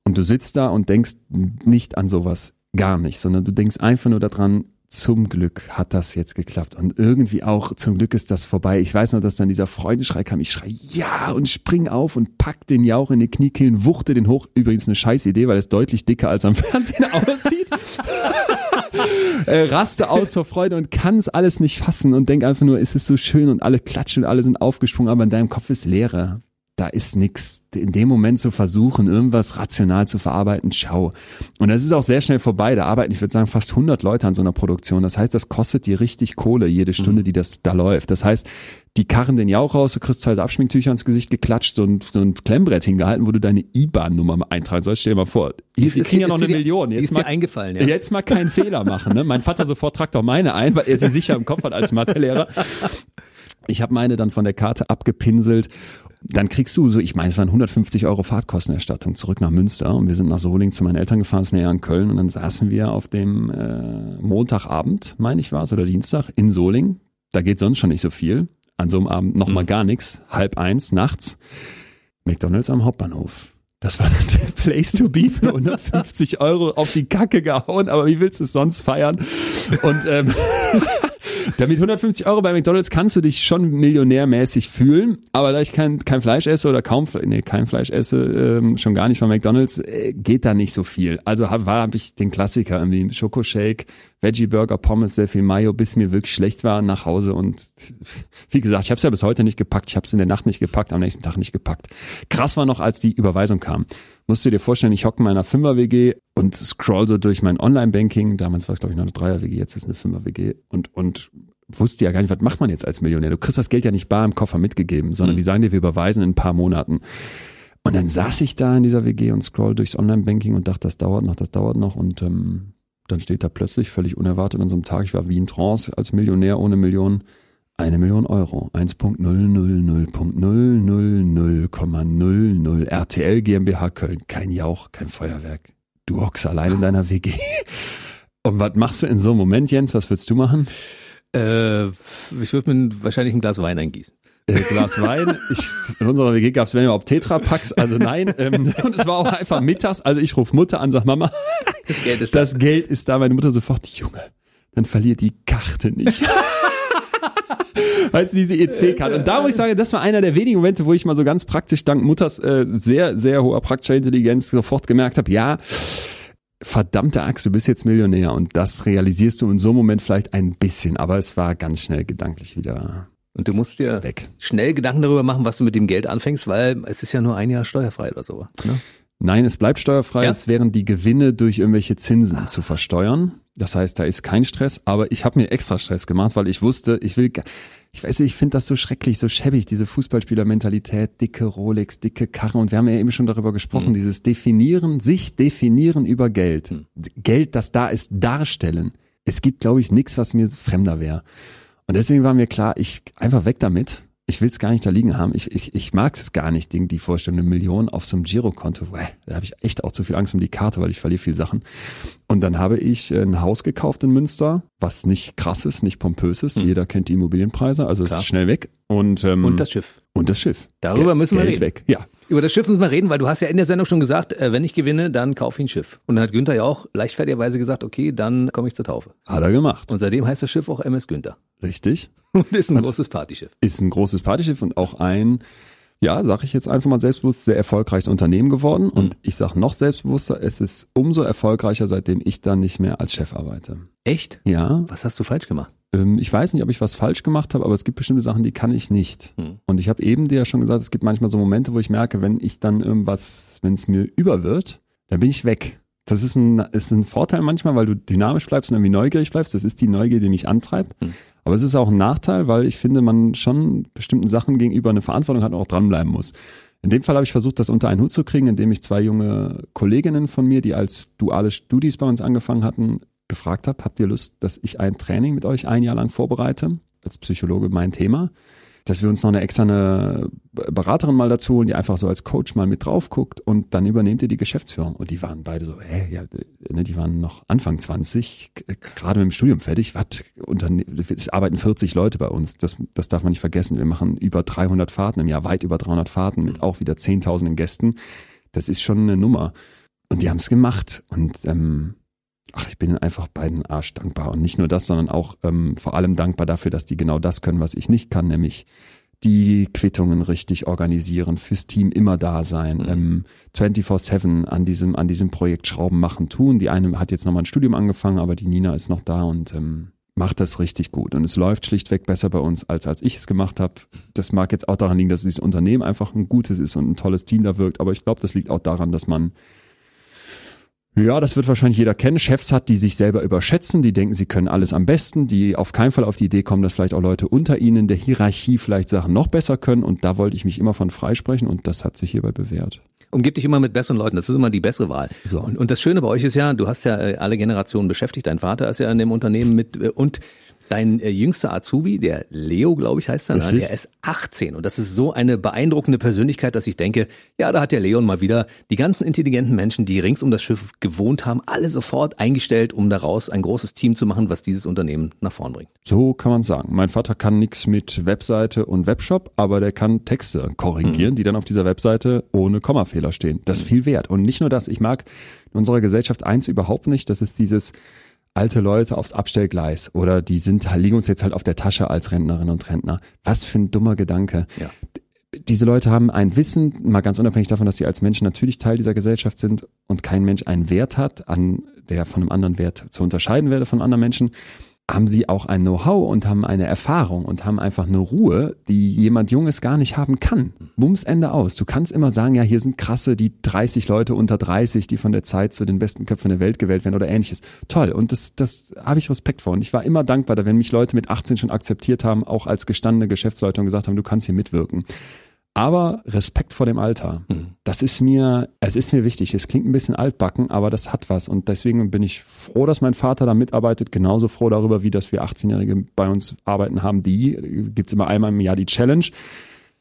Und du sitzt da und denkst nicht an sowas, gar nicht, sondern du denkst einfach nur daran, zum Glück hat das jetzt geklappt. Und irgendwie auch, zum Glück ist das vorbei. Ich weiß noch, dass dann dieser Freudenschrei kam. Ich schrei ja und spring auf und pack den Jauch in die Kniekehlen, wuchte den hoch. Übrigens eine scheiß Idee, weil es deutlich dicker als am Fernsehen aussieht. äh, raste aus vor Freude und kann es alles nicht fassen und denk einfach nur, es ist so schön und alle klatschen und alle sind aufgesprungen, aber in deinem Kopf ist Leere da ist nichts. In dem Moment zu versuchen, irgendwas rational zu verarbeiten, schau. Und das ist auch sehr schnell vorbei. Da arbeiten, ich würde sagen, fast 100 Leute an so einer Produktion. Das heißt, das kostet dir richtig Kohle, jede Stunde, mhm. die das da läuft. Das heißt, die karren den Jauch raus, du kriegst zwei Abschminktücher ins Gesicht geklatscht, so ein, so ein Klemmbrett hingehalten, wo du deine IBAN-Nummer eintragen sollst. Stell dir mal vor, die, die kriegen ja noch eine Million. Jetzt ist mal, eingefallen, ja. Jetzt mal keinen Fehler machen. Ne? Mein Vater sofort tragt auch meine ein, weil er sie sicher im Kopf hat als Mathelehrer. Ich habe meine dann von der Karte abgepinselt dann kriegst du so, ich meine, es waren 150 Euro Fahrtkostenerstattung zurück nach Münster und wir sind nach Solingen zu meinen Eltern gefahren, ist näher an Köln und dann saßen wir auf dem äh, Montagabend, meine ich war es, oder Dienstag in Solingen. Da geht sonst schon nicht so viel. An so einem Abend nochmal mhm. gar nichts. Halb eins nachts. McDonalds am Hauptbahnhof. Das war der Place to be für 150 Euro auf die Kacke gehauen, aber wie willst du es sonst feiern? Und ähm, damit 150 Euro bei McDonalds kannst du dich schon millionärmäßig fühlen, aber da ich kein, kein Fleisch esse oder kaum, nee, kein Fleisch esse, ähm, schon gar nicht von McDonalds, äh, geht da nicht so viel. Also hab, habe ich den Klassiker irgendwie Schokoshake, Veggie Burger, Pommes, sehr viel Mayo, bis mir wirklich schlecht war nach Hause und wie gesagt, ich habe es ja bis heute nicht gepackt, ich habe es in der Nacht nicht gepackt, am nächsten Tag nicht gepackt. Krass war noch, als die Überweisung kam. Musst du dir vorstellen, ich hocke in meiner Fünfer-WG und scroll so durch mein Online-Banking. Damals war es, glaube ich, noch eine Dreier-WG, jetzt ist es eine Fünfer-WG und, und wusste ja gar nicht, was macht man jetzt als Millionär. Du kriegst das Geld ja nicht bar im Koffer mitgegeben, sondern mhm. die sagen dir, wir überweisen in ein paar Monaten. Und dann saß ich da in dieser WG und scroll durchs Online-Banking und dachte, das dauert noch, das dauert noch. Und ähm, dann steht da plötzlich völlig unerwartet an so einem Tag, ich war wie in Trance als Millionär ohne Millionen, eine Million Euro. 1.000,000,00 RTL GmbH Köln. Kein Jauch, kein Feuerwerk. Du hockst allein in deiner WG. Und was machst du in so einem Moment, Jens? Was würdest du machen? Äh, ich würde mir wahrscheinlich ein Glas Wein eingießen. Äh, Glas Wein. Ich, in unserer WG gab es wenn überhaupt Tetrapacks, also nein. Ähm, und es war auch einfach mittags. Also ich rufe Mutter an, sag Mama, das Geld ist, das da. Geld ist da. Meine Mutter sofort, Junge, dann verliert die Karte nicht. weißt du, diese EC-Karte. Und da muss ich sagen, das war einer der wenigen Momente, wo ich mal so ganz praktisch dank Mutters äh, sehr, sehr hoher praktischer Intelligenz sofort gemerkt habe, ja, verdammte Axt, du bist jetzt Millionär und das realisierst du in so einem Moment vielleicht ein bisschen, aber es war ganz schnell gedanklich wieder und du musst dir weg. schnell Gedanken darüber machen, was du mit dem Geld anfängst, weil es ist ja nur ein Jahr steuerfrei oder so. Ne? Nein, es bleibt steuerfrei. Ja? Es wären die Gewinne durch irgendwelche Zinsen ah. zu versteuern. Das heißt, da ist kein Stress, aber ich habe mir extra Stress gemacht, weil ich wusste, ich will, ich weiß nicht, ich finde das so schrecklich, so schäbig, diese Fußballspielermentalität, dicke Rolex, dicke Karren und wir haben ja eben schon darüber gesprochen, mhm. dieses Definieren, sich definieren über Geld. Mhm. Geld, das da ist, darstellen. Es gibt, glaube ich, nichts, was mir fremder wäre. Und deswegen war mir klar, ich einfach weg damit ich will es gar nicht da liegen haben. Ich, ich, ich mag es gar nicht, die Vorstellung, eine Million auf so einem Girokonto. Da habe ich echt auch zu viel Angst um die Karte, weil ich verliere viel Sachen. Und dann habe ich ein Haus gekauft in Münster, was nicht krass ist, nicht pompös ist. Hm. Jeder kennt die Immobilienpreise, also es ist schnell weg. Und, ähm, und das Schiff. Und das Schiff. Darüber Geld, müssen wir Geld reden. weg. Ja. Über das Schiff müssen wir reden, weil du hast ja in der Sendung schon gesagt, äh, wenn ich gewinne, dann kaufe ich ein Schiff. Und dann hat Günther ja auch leichtfertigerweise gesagt, okay, dann komme ich zur Taufe. Hat er gemacht. Und seitdem heißt das Schiff auch MS Günther. Richtig. Und ist ein großes Partyschiff. Ist ein großes Partyschiff und auch ein ja, sage ich jetzt einfach mal selbstbewusst, sehr erfolgreiches Unternehmen geworden. Mhm. Und ich sage noch selbstbewusster, es ist umso erfolgreicher, seitdem ich dann nicht mehr als Chef arbeite. Echt? Ja, Was hast du falsch gemacht? ähm, ich weiß nicht, ob ich was falsch gemacht habe, aber es gibt bestimmte Sachen, die kann ich nicht. Mhm. Und ich habe eben dir ja schon gesagt, es gibt manchmal so Momente, wo ich merke, wenn ich dann irgendwas, wenn es mir über wird, dann bin ich weg. Das ist ein, ist ein Vorteil manchmal, weil du dynamisch bleibst und irgendwie neugierig bleibst. Das ist die Neugier, die mich antreibt. Mhm. Aber es ist auch ein Nachteil, weil ich finde, man schon bestimmten Sachen gegenüber eine Verantwortung hat und auch dranbleiben muss. In dem Fall habe ich versucht, das unter einen Hut zu kriegen, indem ich zwei junge Kolleginnen von mir, die als duale Studis bei uns angefangen hatten, gefragt habe, habt ihr Lust, dass ich ein Training mit euch ein Jahr lang vorbereite? Als Psychologe mein Thema. Dass wir uns noch eine externe Beraterin mal dazu holen, die einfach so als Coach mal mit drauf guckt und dann übernehmt ihr die Geschäftsführung. Und die waren beide so, hä, ja, ne, die waren noch Anfang 20, g- gerade mit dem Studium fertig. Was? Es arbeiten 40 Leute bei uns. Das, das darf man nicht vergessen. Wir machen über 300 Fahrten im Jahr, weit über 300 Fahrten mit auch wieder zehntausenden Gästen. Das ist schon eine Nummer. Und die haben es gemacht. Und ähm, ach, ich bin ihnen einfach beiden Arsch dankbar. Und nicht nur das, sondern auch ähm, vor allem dankbar dafür, dass die genau das können, was ich nicht kann, nämlich die Quittungen richtig organisieren, fürs Team immer da sein, Mhm. ähm, 24-7 an diesem, an diesem Projekt Schrauben machen, tun. Die eine hat jetzt nochmal ein Studium angefangen, aber die Nina ist noch da und ähm, macht das richtig gut. Und es läuft schlichtweg besser bei uns, als als ich es gemacht habe. Das mag jetzt auch daran liegen, dass dieses Unternehmen einfach ein gutes ist und ein tolles Team da wirkt, aber ich glaube, das liegt auch daran, dass man ja, das wird wahrscheinlich jeder kennen. Chefs hat, die sich selber überschätzen, die denken, sie können alles am besten, die auf keinen Fall auf die Idee kommen, dass vielleicht auch Leute unter ihnen in der Hierarchie vielleicht Sachen noch besser können. Und da wollte ich mich immer von freisprechen und das hat sich hierbei bewährt. Umgib dich immer mit besseren Leuten, das ist immer die bessere Wahl. So. Und, und das Schöne bei euch ist ja, du hast ja äh, alle Generationen beschäftigt, dein Vater ist ja in dem Unternehmen mit äh, und dein äh, jüngster Azubi, der Leo, glaube ich, heißt er, ne? Der ist 18 und das ist so eine beeindruckende Persönlichkeit, dass ich denke, ja, da hat der Leon mal wieder die ganzen intelligenten Menschen, die rings um das Schiff gewohnt haben, alle sofort eingestellt, um daraus ein großes Team zu machen, was dieses Unternehmen nach vorn bringt. So kann man sagen. Mein Vater kann nichts mit Webseite und Webshop, aber der kann Texte korrigieren, die dann auf dieser Webseite ohne Kommafehler stehen. Das ist viel wert. Und nicht nur das, ich mag in unserer Gesellschaft eins überhaupt nicht, das ist dieses alte Leute aufs Abstellgleis oder die sind liegen uns jetzt halt auf der Tasche als Rentnerinnen und Rentner. Was für ein dummer Gedanke. Ja. Diese Leute haben ein Wissen, mal ganz unabhängig davon, dass sie als Menschen natürlich Teil dieser Gesellschaft sind und kein Mensch einen Wert hat, an der von einem anderen Wert zu unterscheiden werde von anderen Menschen, haben sie auch ein Know-how und haben eine Erfahrung und haben einfach eine Ruhe, die jemand Junges gar nicht haben kann. Bums Ende aus. Du kannst immer sagen, ja, hier sind krasse, die 30 Leute unter 30, die von der Zeit zu den besten Köpfen der Welt gewählt werden oder ähnliches. Toll. Und das, das habe ich Respekt vor. Und ich war immer dankbar, wenn mich Leute mit 18 schon akzeptiert haben, auch als gestandene Geschäftsleute und gesagt haben, du kannst hier mitwirken. Aber Respekt vor dem Alter. Das ist mir, es ist mir wichtig. Es klingt ein bisschen altbacken, aber das hat was. Und deswegen bin ich froh, dass mein Vater da mitarbeitet. Genauso froh darüber, wie dass wir 18-Jährige bei uns arbeiten haben. Die gibt's immer einmal im Jahr die Challenge.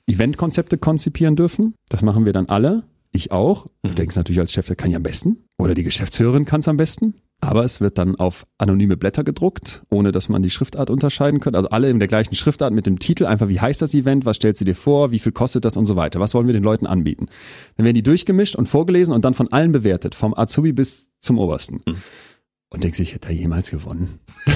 Eventkonzepte konzipieren dürfen. Das machen wir dann alle. Ich auch. Du denkst natürlich als Chef, der kann ja am besten. Oder die Geschäftsführerin kann es am besten. Aber es wird dann auf anonyme Blätter gedruckt, ohne dass man die Schriftart unterscheiden könnte. Also alle in der gleichen Schriftart mit dem Titel, einfach wie heißt das Event, was stellst du dir vor, wie viel kostet das und so weiter. Was wollen wir den Leuten anbieten? Dann werden die durchgemischt und vorgelesen und dann von allen bewertet, vom Azubi bis zum Obersten. Und denkst, ich hätte da jemals gewonnen.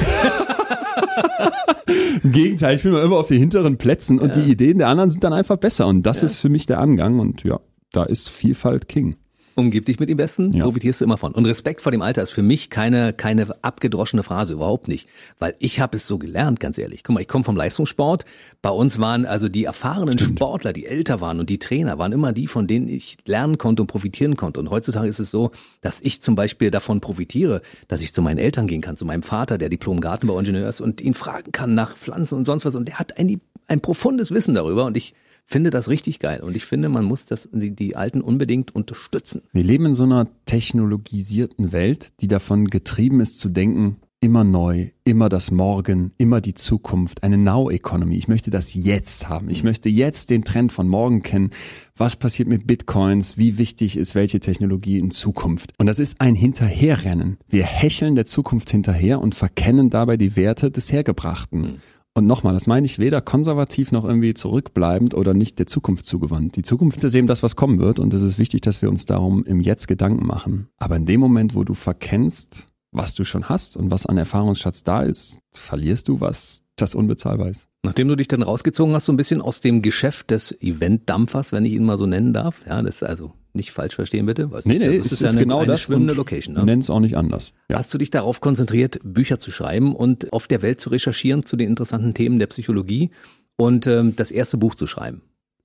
Im Gegenteil, ich bin immer auf den hinteren Plätzen und die Ideen der anderen sind dann einfach besser. Und das ist für mich der Angang und ja, da ist Vielfalt King. Umgib dich mit dem Besten, Ja. profitierst du immer von. Und Respekt vor dem Alter ist für mich keine, keine abgedroschene Phrase, überhaupt nicht. Weil ich habe es so gelernt, ganz ehrlich. Guck mal, ich komme vom Leistungssport. Bei uns waren also die erfahrenen Sportler, die älter waren und die Trainer, waren immer die, von denen ich lernen konnte und profitieren konnte. Und heutzutage ist es so, dass ich zum Beispiel davon profitiere, dass ich zu meinen Eltern gehen kann, zu meinem Vater, der Diplom-Gartenbauingenieur ist und ihn fragen kann nach Pflanzen und sonst was. Und der hat ein, ein profundes Wissen darüber und ich finde das richtig geil. Und ich finde, man muss das, die, die Alten unbedingt unterstützen. Wir leben in so einer technologisierten Welt, die davon getrieben ist zu denken, immer neu, immer das Morgen, immer die Zukunft, eine Now-Economy. Ich möchte das jetzt haben. Ich möchte jetzt den Trend von morgen kennen. Was passiert mit Bitcoins? Wie wichtig ist welche Technologie in Zukunft? Und das ist ein Hinterherrennen. Wir hecheln der Zukunft hinterher und verkennen dabei die Werte des Hergebrachten. Und nochmal, das meine ich weder konservativ noch irgendwie zurückbleibend oder nicht der Zukunft zugewandt. Die Zukunft ist eben das, was kommen wird und es ist wichtig, dass wir uns darum im Jetzt Gedanken machen. Aber in dem Moment, wo du verkennst, was du schon hast und was an Erfahrungsschatz da ist, verlierst du was, das unbezahlbar ist. Nachdem du dich dann rausgezogen hast, so ein bisschen aus dem Geschäft des Event-Dampfers, wenn ich ihn mal so nennen darf, ja, das ist also nicht falsch verstehen bitte. Was nee, ist, nee, das ist, ist ja eine, genau eine das schwimmende Location. Ne? Nenn es auch nicht anders. Ja. Hast du dich darauf konzentriert, Bücher zu schreiben und auf der Welt zu recherchieren zu den interessanten Themen der Psychologie und ähm, das erste Buch zu schreiben?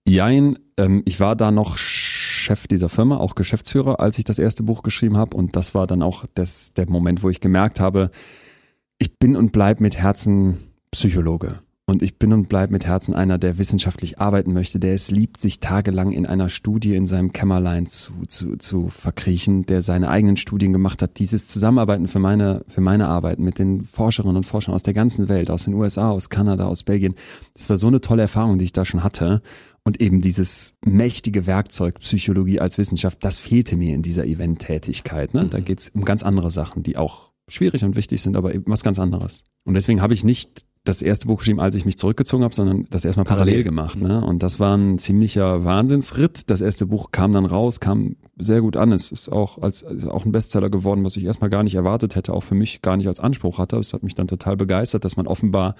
Jein, ähm, ich war da noch Chef dieser Firma, auch Geschäftsführer, als ich das erste Buch geschrieben habe. Und das war dann auch das, der Moment, wo ich gemerkt habe, ich bin und bleib mit Herzen Psychologe. Und ich bin und bleib mit Herzen einer, der wissenschaftlich arbeiten möchte, der es liebt, sich tagelang in einer Studie in seinem Kämmerlein zu, zu, zu verkriechen, der seine eigenen Studien gemacht hat. Dieses Zusammenarbeiten für meine, für meine Arbeit mit den Forscherinnen und Forschern aus der ganzen Welt, aus den USA, aus Kanada, aus Belgien. Das war so eine tolle Erfahrung, die ich da schon hatte. Und eben dieses mächtige Werkzeug Psychologie als Wissenschaft, das fehlte mir in dieser Event-Tätigkeit. Ne? Da mhm. geht es um ganz andere Sachen, die auch schwierig und wichtig sind, aber eben was ganz anderes. Und deswegen habe ich nicht das erste Buch geschrieben, als ich mich zurückgezogen habe, sondern das erstmal parallel, parallel gemacht. Ne? Und das war ein ziemlicher Wahnsinnsritt. Das erste Buch kam dann raus, kam sehr gut an. Es ist auch als ist auch ein Bestseller geworden, was ich erstmal gar nicht erwartet hätte, auch für mich gar nicht als Anspruch hatte. Es hat mich dann total begeistert, dass man offenbar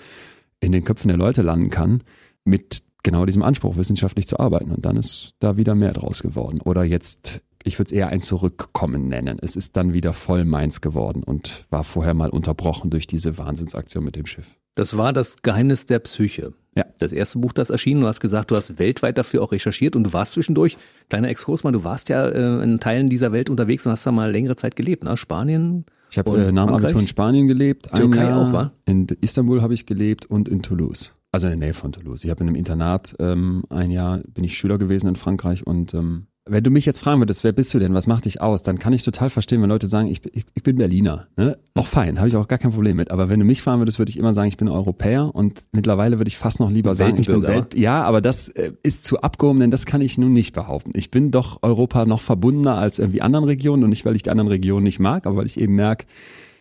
in den Köpfen der Leute landen kann mit genau diesem Anspruch, wissenschaftlich zu arbeiten. Und dann ist da wieder mehr draus geworden. Oder jetzt, ich würde es eher ein Zurückkommen nennen. Es ist dann wieder voll meins geworden und war vorher mal unterbrochen durch diese Wahnsinnsaktion mit dem Schiff. Das war das Geheimnis der Psyche. Ja. Das erste Buch, das erschienen. Du hast gesagt, du hast weltweit dafür auch recherchiert und du warst zwischendurch, kleiner Exkurs mal, du warst ja äh, in Teilen dieser Welt unterwegs und hast da mal längere Zeit gelebt, ne? Spanien. Ich habe äh, nach dem Abitur in Spanien gelebt. Türkei auch, war? In Istanbul habe ich gelebt und in Toulouse. Also in der Nähe von Toulouse. Ich habe in einem Internat ähm, ein Jahr, bin ich Schüler gewesen in Frankreich und ähm, wenn du mich jetzt fragen würdest, wer bist du denn, was macht dich aus, dann kann ich total verstehen, wenn Leute sagen, ich, ich, ich bin Berliner. Ne? Auch fein, habe ich auch gar kein Problem mit. Aber wenn du mich fragen würdest, würde ich immer sagen, ich bin Europäer und mittlerweile würde ich fast noch lieber sagen, ich bin Welt. Ja, aber das äh, ist zu abgehoben, denn das kann ich nun nicht behaupten. Ich bin doch Europa noch verbundener als irgendwie anderen Regionen und nicht, weil ich die anderen Regionen nicht mag, aber weil ich eben merke,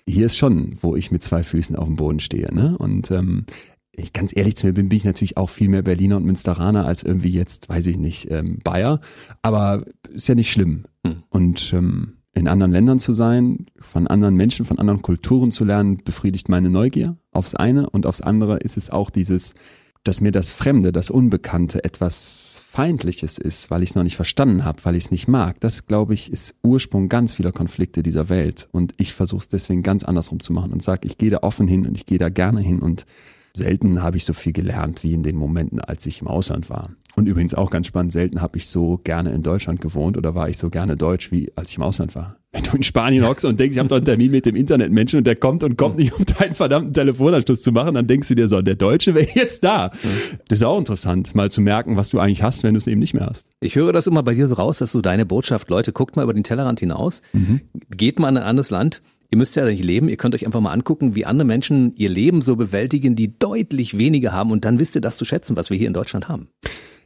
hier ist schon, wo ich mit zwei Füßen auf dem Boden stehe. Ne? Und ähm, ich ganz ehrlich zu mir bin, bin ich natürlich auch viel mehr Berliner und Münsteraner als irgendwie jetzt, weiß ich nicht, ähm, Bayer. Aber ist ja nicht schlimm. Hm. Und ähm, in anderen Ländern zu sein, von anderen Menschen, von anderen Kulturen zu lernen, befriedigt meine Neugier aufs eine und aufs andere ist es auch dieses, dass mir das Fremde, das Unbekannte etwas Feindliches ist, weil ich es noch nicht verstanden habe, weil ich es nicht mag. Das, glaube ich, ist Ursprung ganz vieler Konflikte dieser Welt. Und ich versuche es deswegen ganz andersrum zu machen und sage, ich gehe da offen hin und ich gehe da gerne hin und Selten habe ich so viel gelernt wie in den Momenten, als ich im Ausland war. Und übrigens auch ganz spannend, selten habe ich so gerne in Deutschland gewohnt oder war ich so gerne deutsch, wie als ich im Ausland war. Wenn du in Spanien hockst und denkst, ich habe doch einen Termin mit dem Internetmenschen und der kommt und kommt nicht, um deinen verdammten Telefonanschluss zu machen, dann denkst du dir so, der Deutsche wäre jetzt da. Das ist auch interessant, mal zu merken, was du eigentlich hast, wenn du es eben nicht mehr hast. Ich höre das immer bei dir so raus, dass du deine Botschaft, Leute, guckt mal über den Tellerrand hinaus, mhm. geht mal in ein anderes Land, Ihr müsst ja nicht leben, ihr könnt euch einfach mal angucken, wie andere Menschen ihr Leben so bewältigen, die deutlich weniger haben und dann wisst ihr das zu schätzen, was wir hier in Deutschland haben.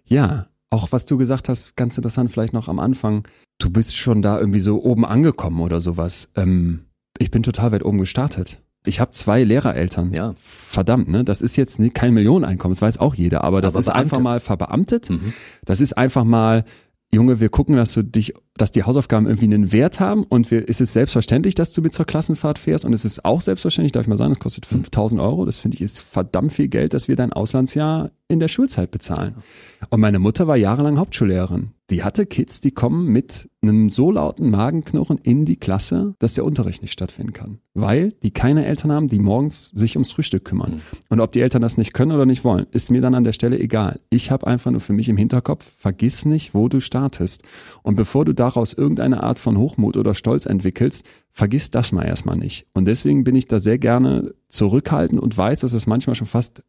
Ja, auch was du gesagt hast, ganz interessant vielleicht noch am Anfang, du bist schon da irgendwie so oben angekommen oder sowas. Ähm, ich bin total weit oben gestartet. Ich habe zwei Lehrereltern. Ja. Verdammt, ne? Das ist jetzt kein Millioneneinkommen, das weiß auch jeder, aber das aber ist Beamte. einfach mal verbeamtet. Mhm. Das ist einfach mal, Junge, wir gucken, dass du dich dass die Hausaufgaben irgendwie einen Wert haben und wir, ist es selbstverständlich, dass du mit zur Klassenfahrt fährst und es ist auch selbstverständlich, darf ich mal sagen, es kostet 5000 Euro. Das finde ich ist verdammt viel Geld, dass wir dein Auslandsjahr in der Schulzeit bezahlen. Und meine Mutter war jahrelang Hauptschullehrerin. Die hatte Kids, die kommen mit einem so lauten Magenknurren in die Klasse, dass der Unterricht nicht stattfinden kann. Weil die keine Eltern haben, die morgens sich ums Frühstück kümmern. Mhm. Und ob die Eltern das nicht können oder nicht wollen, ist mir dann an der Stelle egal. Ich habe einfach nur für mich im Hinterkopf, vergiss nicht, wo du startest. Und bevor du daraus irgendeine Art von Hochmut oder Stolz entwickelst, vergiss das mal erstmal nicht. Und deswegen bin ich da sehr gerne zurückhaltend und weiß, dass es manchmal schon fast,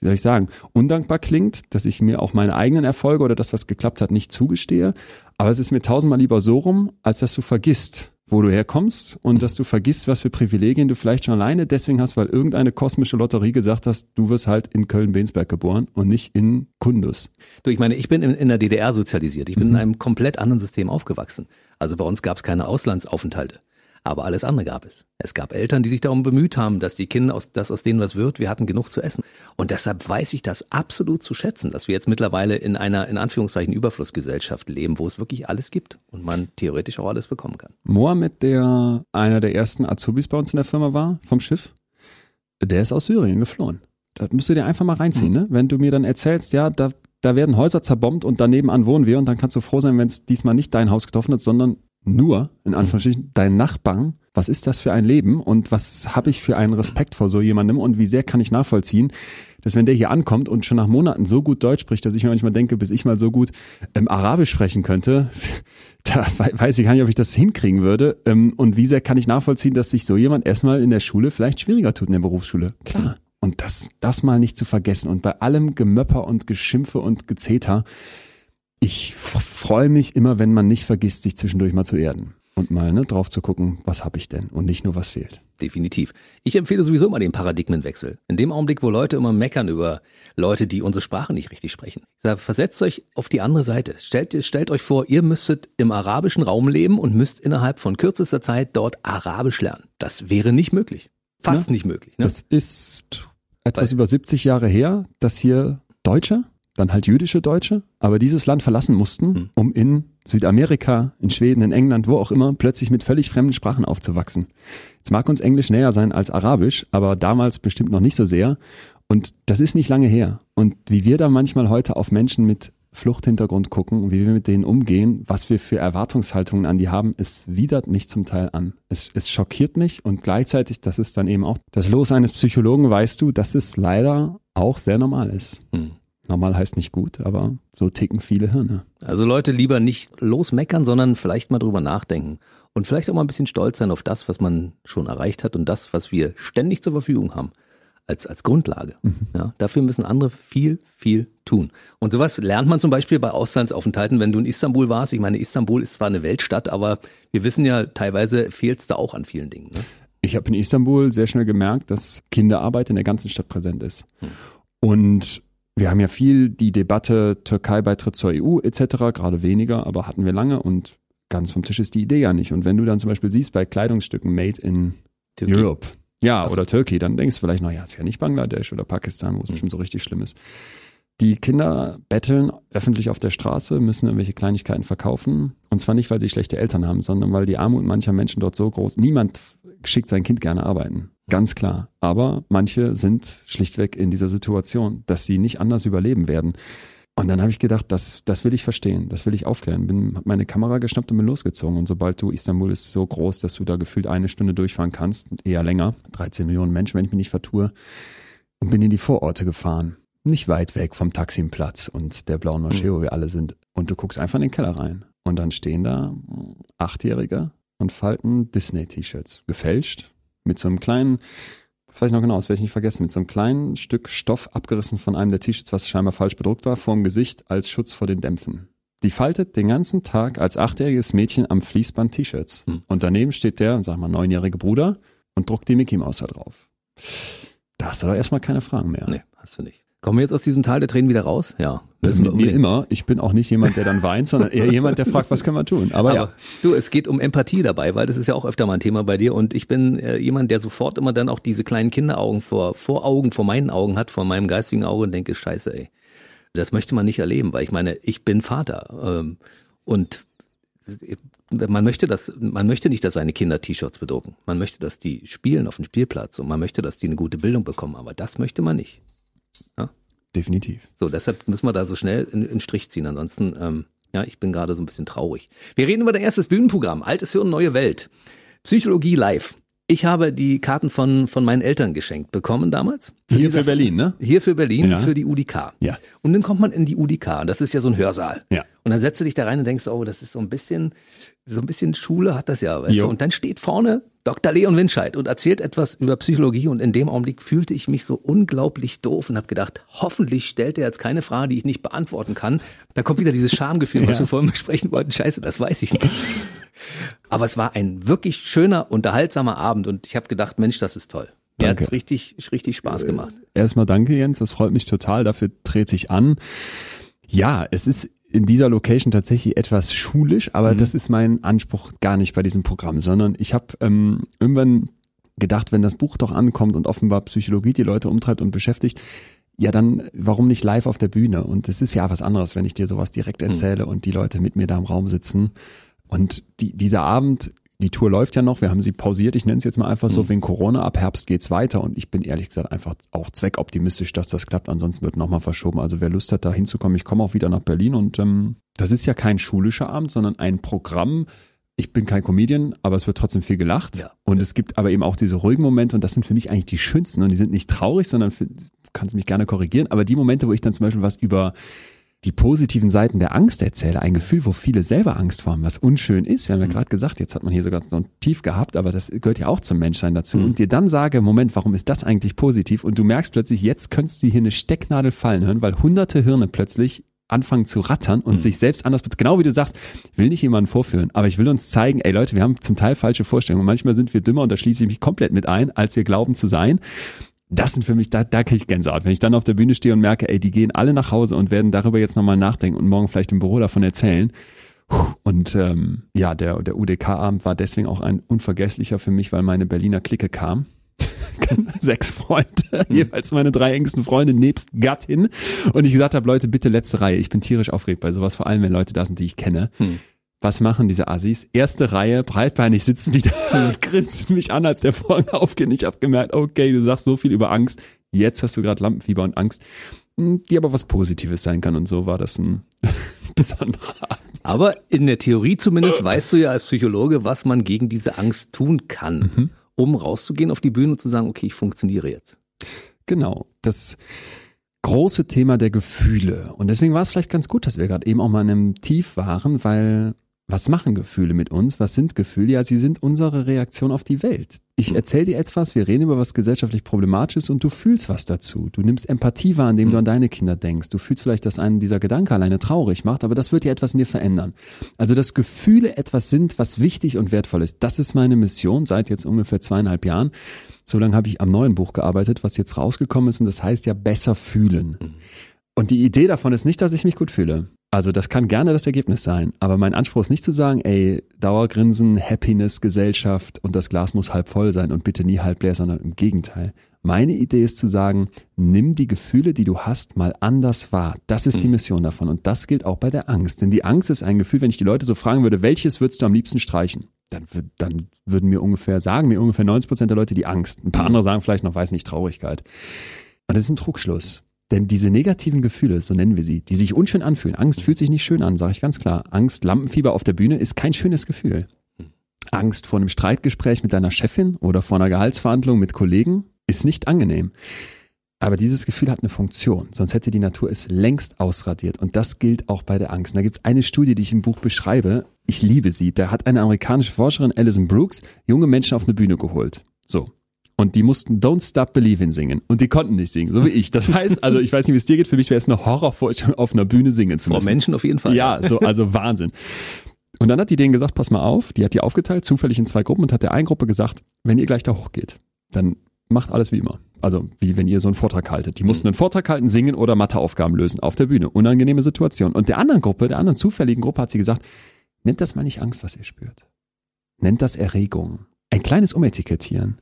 wie soll ich sagen, undankbar klingt, dass ich mir auch meine eigenen Erfolge oder das, was geklappt hat, nicht zugestehe. Aber es ist mir tausendmal lieber so rum, als dass du vergisst, wo du herkommst und dass du vergisst, was für Privilegien du vielleicht schon alleine deswegen hast, weil irgendeine kosmische Lotterie gesagt hast, du wirst halt in Köln-Bensberg geboren und nicht in Kundus. Du, ich meine, ich bin in, in der DDR sozialisiert. Ich bin mhm. in einem komplett anderen System aufgewachsen. Also bei uns gab es keine Auslandsaufenthalte. Aber alles andere gab es. Es gab Eltern, die sich darum bemüht haben, dass die Kinder, aus, dass aus denen was wird, wir hatten genug zu essen. Und deshalb weiß ich das absolut zu schätzen, dass wir jetzt mittlerweile in einer, in Anführungszeichen, Überflussgesellschaft leben, wo es wirklich alles gibt und man theoretisch auch alles bekommen kann. Mohammed, der einer der ersten Azubis bei uns in der Firma war, vom Schiff, der ist aus Syrien geflohen. Das musst du dir einfach mal reinziehen, mhm. ne? Wenn du mir dann erzählst, ja, da, da werden Häuser zerbombt und daneben an wohnen wir und dann kannst du froh sein, wenn es diesmal nicht dein Haus getroffen hat, sondern nur, in Anführungsstrichen, dein Nachbarn, was ist das für ein Leben und was habe ich für einen Respekt vor so jemandem und wie sehr kann ich nachvollziehen, dass wenn der hier ankommt und schon nach Monaten so gut Deutsch spricht, dass ich mir manchmal denke, bis ich mal so gut ähm, Arabisch sprechen könnte, da weiß ich gar nicht, ob ich das hinkriegen würde. Ähm, und wie sehr kann ich nachvollziehen, dass sich so jemand erstmal in der Schule vielleicht schwieriger tut in der Berufsschule? Klar. Und das, das mal nicht zu vergessen. Und bei allem Gemöpper und Geschimpfe und Gezeter, ich freue mich immer, wenn man nicht vergisst, sich zwischendurch mal zu erden und mal ne, drauf zu gucken, was habe ich denn und nicht nur, was fehlt. Definitiv. Ich empfehle sowieso immer den Paradigmenwechsel. In dem Augenblick, wo Leute immer meckern über Leute, die unsere Sprache nicht richtig sprechen. Ich sage, versetzt euch auf die andere Seite. Stellt, stellt euch vor, ihr müsstet im arabischen Raum leben und müsst innerhalb von kürzester Zeit dort Arabisch lernen. Das wäre nicht möglich. Fast ja, nicht möglich. Ne? Das ist etwas Weil, über 70 Jahre her, dass hier Deutsche dann halt jüdische Deutsche, aber dieses Land verlassen mussten, hm. um in Südamerika, in Schweden, in England, wo auch immer, plötzlich mit völlig fremden Sprachen aufzuwachsen. Jetzt mag uns Englisch näher sein als Arabisch, aber damals bestimmt noch nicht so sehr. Und das ist nicht lange her. Und wie wir da manchmal heute auf Menschen mit Fluchthintergrund gucken und wie wir mit denen umgehen, was wir für Erwartungshaltungen an die haben, es widert mich zum Teil an. Es, es schockiert mich und gleichzeitig, das ist dann eben auch das Los eines Psychologen, weißt du, dass es leider auch sehr normal ist. Hm. Normal heißt nicht gut, aber so ticken viele Hirne. Also Leute lieber nicht losmeckern, sondern vielleicht mal drüber nachdenken und vielleicht auch mal ein bisschen stolz sein auf das, was man schon erreicht hat und das, was wir ständig zur Verfügung haben als, als Grundlage. Mhm. Ja, dafür müssen andere viel, viel tun. Und sowas lernt man zum Beispiel bei Auslandsaufenthalten, wenn du in Istanbul warst. Ich meine, Istanbul ist zwar eine Weltstadt, aber wir wissen ja, teilweise fehlt es da auch an vielen Dingen. Ne? Ich habe in Istanbul sehr schnell gemerkt, dass Kinderarbeit in der ganzen Stadt präsent ist. Hm. Und wir haben ja viel die Debatte Türkei-Beitritt zur EU etc., gerade weniger, aber hatten wir lange und ganz vom Tisch ist die Idee ja nicht. Und wenn du dann zum Beispiel siehst bei Kleidungsstücken made in Türkei. Europe, ja, also. oder Türkei, dann denkst du vielleicht noch, ja, ist ja nicht Bangladesch oder Pakistan, wo es mhm. bestimmt so richtig schlimm ist. Die Kinder betteln öffentlich auf der Straße, müssen irgendwelche Kleinigkeiten verkaufen. Und zwar nicht, weil sie schlechte Eltern haben, sondern weil die Armut mancher Menschen dort so groß, niemand schickt sein Kind gerne arbeiten. Ganz klar. Aber manche sind schlichtweg in dieser Situation, dass sie nicht anders überleben werden. Und dann habe ich gedacht, das, das will ich verstehen, das will ich aufklären. Bin, habe meine Kamera geschnappt und bin losgezogen. Und sobald du, Istanbul ist so groß, dass du da gefühlt eine Stunde durchfahren kannst, eher länger, 13 Millionen Menschen, wenn ich mich nicht vertue, und bin in die Vororte gefahren. Nicht weit weg vom Taximplatz und der blauen Moschee, wo wir alle sind. Und du guckst einfach in den Keller rein. Und dann stehen da Achtjährige und falten Disney-T-Shirts. Gefälscht, mit so einem kleinen, das weiß ich noch genau, das werde ich nicht vergessen, mit so einem kleinen Stück Stoff abgerissen von einem der T-Shirts, was scheinbar falsch bedruckt war, vorm Gesicht als Schutz vor den Dämpfen. Die faltet den ganzen Tag als achtjähriges Mädchen am Fließband T-Shirts. Hm. Und daneben steht der, sag mal, neunjährige Bruder und druckt die Mickey Maus da drauf. Da hast du doch erstmal keine Fragen mehr. Nee, hast du nicht. Kommen wir jetzt aus diesem Tal der Tränen wieder raus? Ja. Müssen mit mir immer. Ich bin auch nicht jemand, der dann weint, sondern eher jemand, der fragt, was können wir tun. Aber, Aber ja. Du, es geht um Empathie dabei, weil das ist ja auch öfter mal ein Thema bei dir. Und ich bin äh, jemand, der sofort immer dann auch diese kleinen Kinderaugen vor, vor Augen, vor meinen Augen hat, vor meinem geistigen Auge und denke, scheiße, ey. Das möchte man nicht erleben, weil ich meine, ich bin Vater. Ähm, und man möchte das, man möchte nicht, dass seine Kinder T-Shirts bedrucken. Man möchte, dass die spielen auf dem Spielplatz und man möchte, dass die eine gute Bildung bekommen. Aber das möchte man nicht. Ja? Definitiv. So, deshalb müssen wir da so schnell in, Strich ziehen. Ansonsten, ähm, ja, ich bin gerade so ein bisschen traurig. Wir reden über dein erstes Bühnenprogramm. Altes Hirn, neue Welt. Psychologie live. Ich habe die Karten von, von meinen Eltern geschenkt bekommen damals. Hier für Berlin, ne? Hier für Berlin, ja. für die UDK. Ja. Und dann kommt man in die UDK. Das ist ja so ein Hörsaal. Ja. Und dann setzt du dich da rein und denkst, oh, das ist so ein bisschen, so ein bisschen Schule hat das ja, weißt jo. du? Und dann steht vorne Dr. Leon Winscheid und erzählt etwas über Psychologie und in dem Augenblick fühlte ich mich so unglaublich doof und habe gedacht, hoffentlich stellt er jetzt keine Frage, die ich nicht beantworten kann. Da kommt wieder dieses Schamgefühl, was ja. wir vorhin besprechen wollten. Scheiße, das weiß ich nicht. Aber es war ein wirklich schöner, unterhaltsamer Abend und ich habe gedacht, Mensch, das ist toll. Mir hat richtig, richtig Spaß gemacht. Erstmal danke, Jens. Das freut mich total. Dafür trete ich an. Ja, es ist in dieser Location tatsächlich etwas schulisch, aber mhm. das ist mein Anspruch gar nicht bei diesem Programm, sondern ich habe ähm, irgendwann gedacht, wenn das Buch doch ankommt und offenbar Psychologie die Leute umtreibt und beschäftigt, ja dann warum nicht live auf der Bühne? Und es ist ja was anderes, wenn ich dir sowas direkt hm. erzähle mhm. und die Leute mit mir da im Raum sitzen. Und die, dieser Abend, die Tour läuft ja noch, wir haben sie pausiert, ich nenne es jetzt mal einfach so, mhm. wegen Corona, ab Herbst geht's weiter und ich bin ehrlich gesagt einfach auch zweckoptimistisch, dass das klappt, ansonsten wird nochmal verschoben. Also wer Lust hat, da hinzukommen, ich komme auch wieder nach Berlin und ähm, das ist ja kein schulischer Abend, sondern ein Programm, ich bin kein Comedian, aber es wird trotzdem viel gelacht. Ja. Und es gibt aber eben auch diese ruhigen Momente und das sind für mich eigentlich die schönsten und die sind nicht traurig, sondern für, kannst mich gerne korrigieren, aber die Momente, wo ich dann zum Beispiel was über die positiven Seiten der Angst erzähle, ein Gefühl, wo viele selber Angst vor haben, was unschön ist. Wir haben ja mhm. gerade gesagt, jetzt hat man hier sogar so ein Tief gehabt, aber das gehört ja auch zum Menschsein dazu. Mhm. Und dir dann sage, Moment, warum ist das eigentlich positiv? Und du merkst plötzlich, jetzt könntest du hier eine Stecknadel fallen hören, weil hunderte Hirne plötzlich anfangen zu rattern und mhm. sich selbst anders, genau wie du sagst, will nicht jemanden vorführen, aber ich will uns zeigen, ey Leute, wir haben zum Teil falsche Vorstellungen. Manchmal sind wir dümmer und da schließe ich mich komplett mit ein, als wir glauben zu sein. Das sind für mich, da, da kriege ich Gänsehaut. Wenn ich dann auf der Bühne stehe und merke, ey, die gehen alle nach Hause und werden darüber jetzt nochmal nachdenken und morgen vielleicht im Büro davon erzählen. Und ähm, ja, der, der UDK-Abend war deswegen auch ein unvergesslicher für mich, weil meine Berliner Clique kam. sechs Freunde, mhm. jeweils meine drei engsten Freunde nebst Gattin. Und ich gesagt habe, Leute, bitte letzte Reihe. Ich bin tierisch aufgeregt bei sowas, vor allem wenn Leute da sind, die ich kenne. Mhm. Was machen diese Assis? Erste Reihe, breitbeinig sitzen die da und grinsen mich an, als der Vorhang aufgeht. Ich habe gemerkt, okay, du sagst so viel über Angst. Jetzt hast du gerade Lampenfieber und Angst, hm, die aber was Positives sein kann. Und so war das ein besonderer Abend. Aber in der Theorie zumindest weißt du ja als Psychologe, was man gegen diese Angst tun kann. Mhm um rauszugehen auf die Bühne und zu sagen, okay, ich funktioniere jetzt. Genau, das große Thema der Gefühle. Und deswegen war es vielleicht ganz gut, dass wir gerade eben auch mal in einem Tief waren, weil was machen Gefühle mit uns? Was sind Gefühle? Ja, sie sind unsere Reaktion auf die Welt. Ich erzähle dir etwas, wir reden über was gesellschaftlich problematisch ist und du fühlst was dazu. Du nimmst Empathie wahr, indem du an deine Kinder denkst. Du fühlst vielleicht, dass einen dieser Gedanke alleine traurig macht, aber das wird dir etwas in dir verändern. Also, dass Gefühle etwas sind, was wichtig und wertvoll ist. Das ist meine Mission seit jetzt ungefähr zweieinhalb Jahren. So lange habe ich am neuen Buch gearbeitet, was jetzt rausgekommen ist und das heißt ja besser fühlen. Und die Idee davon ist nicht, dass ich mich gut fühle. Also das kann gerne das Ergebnis sein, aber mein Anspruch ist nicht zu sagen, ey, Dauergrinsen, Happiness, Gesellschaft und das Glas muss halb voll sein und bitte nie halb leer, sondern im Gegenteil. Meine Idee ist zu sagen, nimm die Gefühle, die du hast, mal anders wahr. Das ist die mhm. Mission davon und das gilt auch bei der Angst. Denn die Angst ist ein Gefühl, wenn ich die Leute so fragen würde, welches würdest du am liebsten streichen? Dann, dann würden mir ungefähr, sagen mir ungefähr 90 Prozent der Leute die Angst. Ein paar mhm. andere sagen vielleicht noch, weiß nicht, Traurigkeit. Und das ist ein Trugschluss. Denn diese negativen Gefühle, so nennen wir sie, die sich unschön anfühlen, Angst fühlt sich nicht schön an, sage ich ganz klar. Angst, Lampenfieber auf der Bühne ist kein schönes Gefühl. Angst vor einem Streitgespräch mit deiner Chefin oder vor einer Gehaltsverhandlung mit Kollegen ist nicht angenehm. Aber dieses Gefühl hat eine Funktion, sonst hätte die Natur es längst ausradiert. Und das gilt auch bei der Angst. Und da gibt es eine Studie, die ich im Buch beschreibe. Ich liebe sie. Da hat eine amerikanische Forscherin, Alison Brooks, junge Menschen auf eine Bühne geholt. So, und die mussten Don't Stop Believing singen und die konnten nicht singen, so wie ich. Das heißt, also ich weiß nicht, wie es dir geht, für mich wäre es eine Horrorvorstellung, auf einer Bühne singen zu müssen. Vor Menschen auf jeden Fall. Ja, so, also Wahnsinn. Und dann hat die denen gesagt, pass mal auf, die hat die aufgeteilt, zufällig in zwei Gruppen und hat der einen Gruppe gesagt, wenn ihr gleich da hochgeht, dann macht alles wie immer. Also wie wenn ihr so einen Vortrag haltet. Die mussten einen Vortrag halten, singen oder Matheaufgaben lösen auf der Bühne. Unangenehme Situation. Und der anderen Gruppe, der anderen zufälligen Gruppe hat sie gesagt, nennt das mal nicht Angst, was ihr spürt. Nennt das Erregung. Ein kleines Umetikettieren.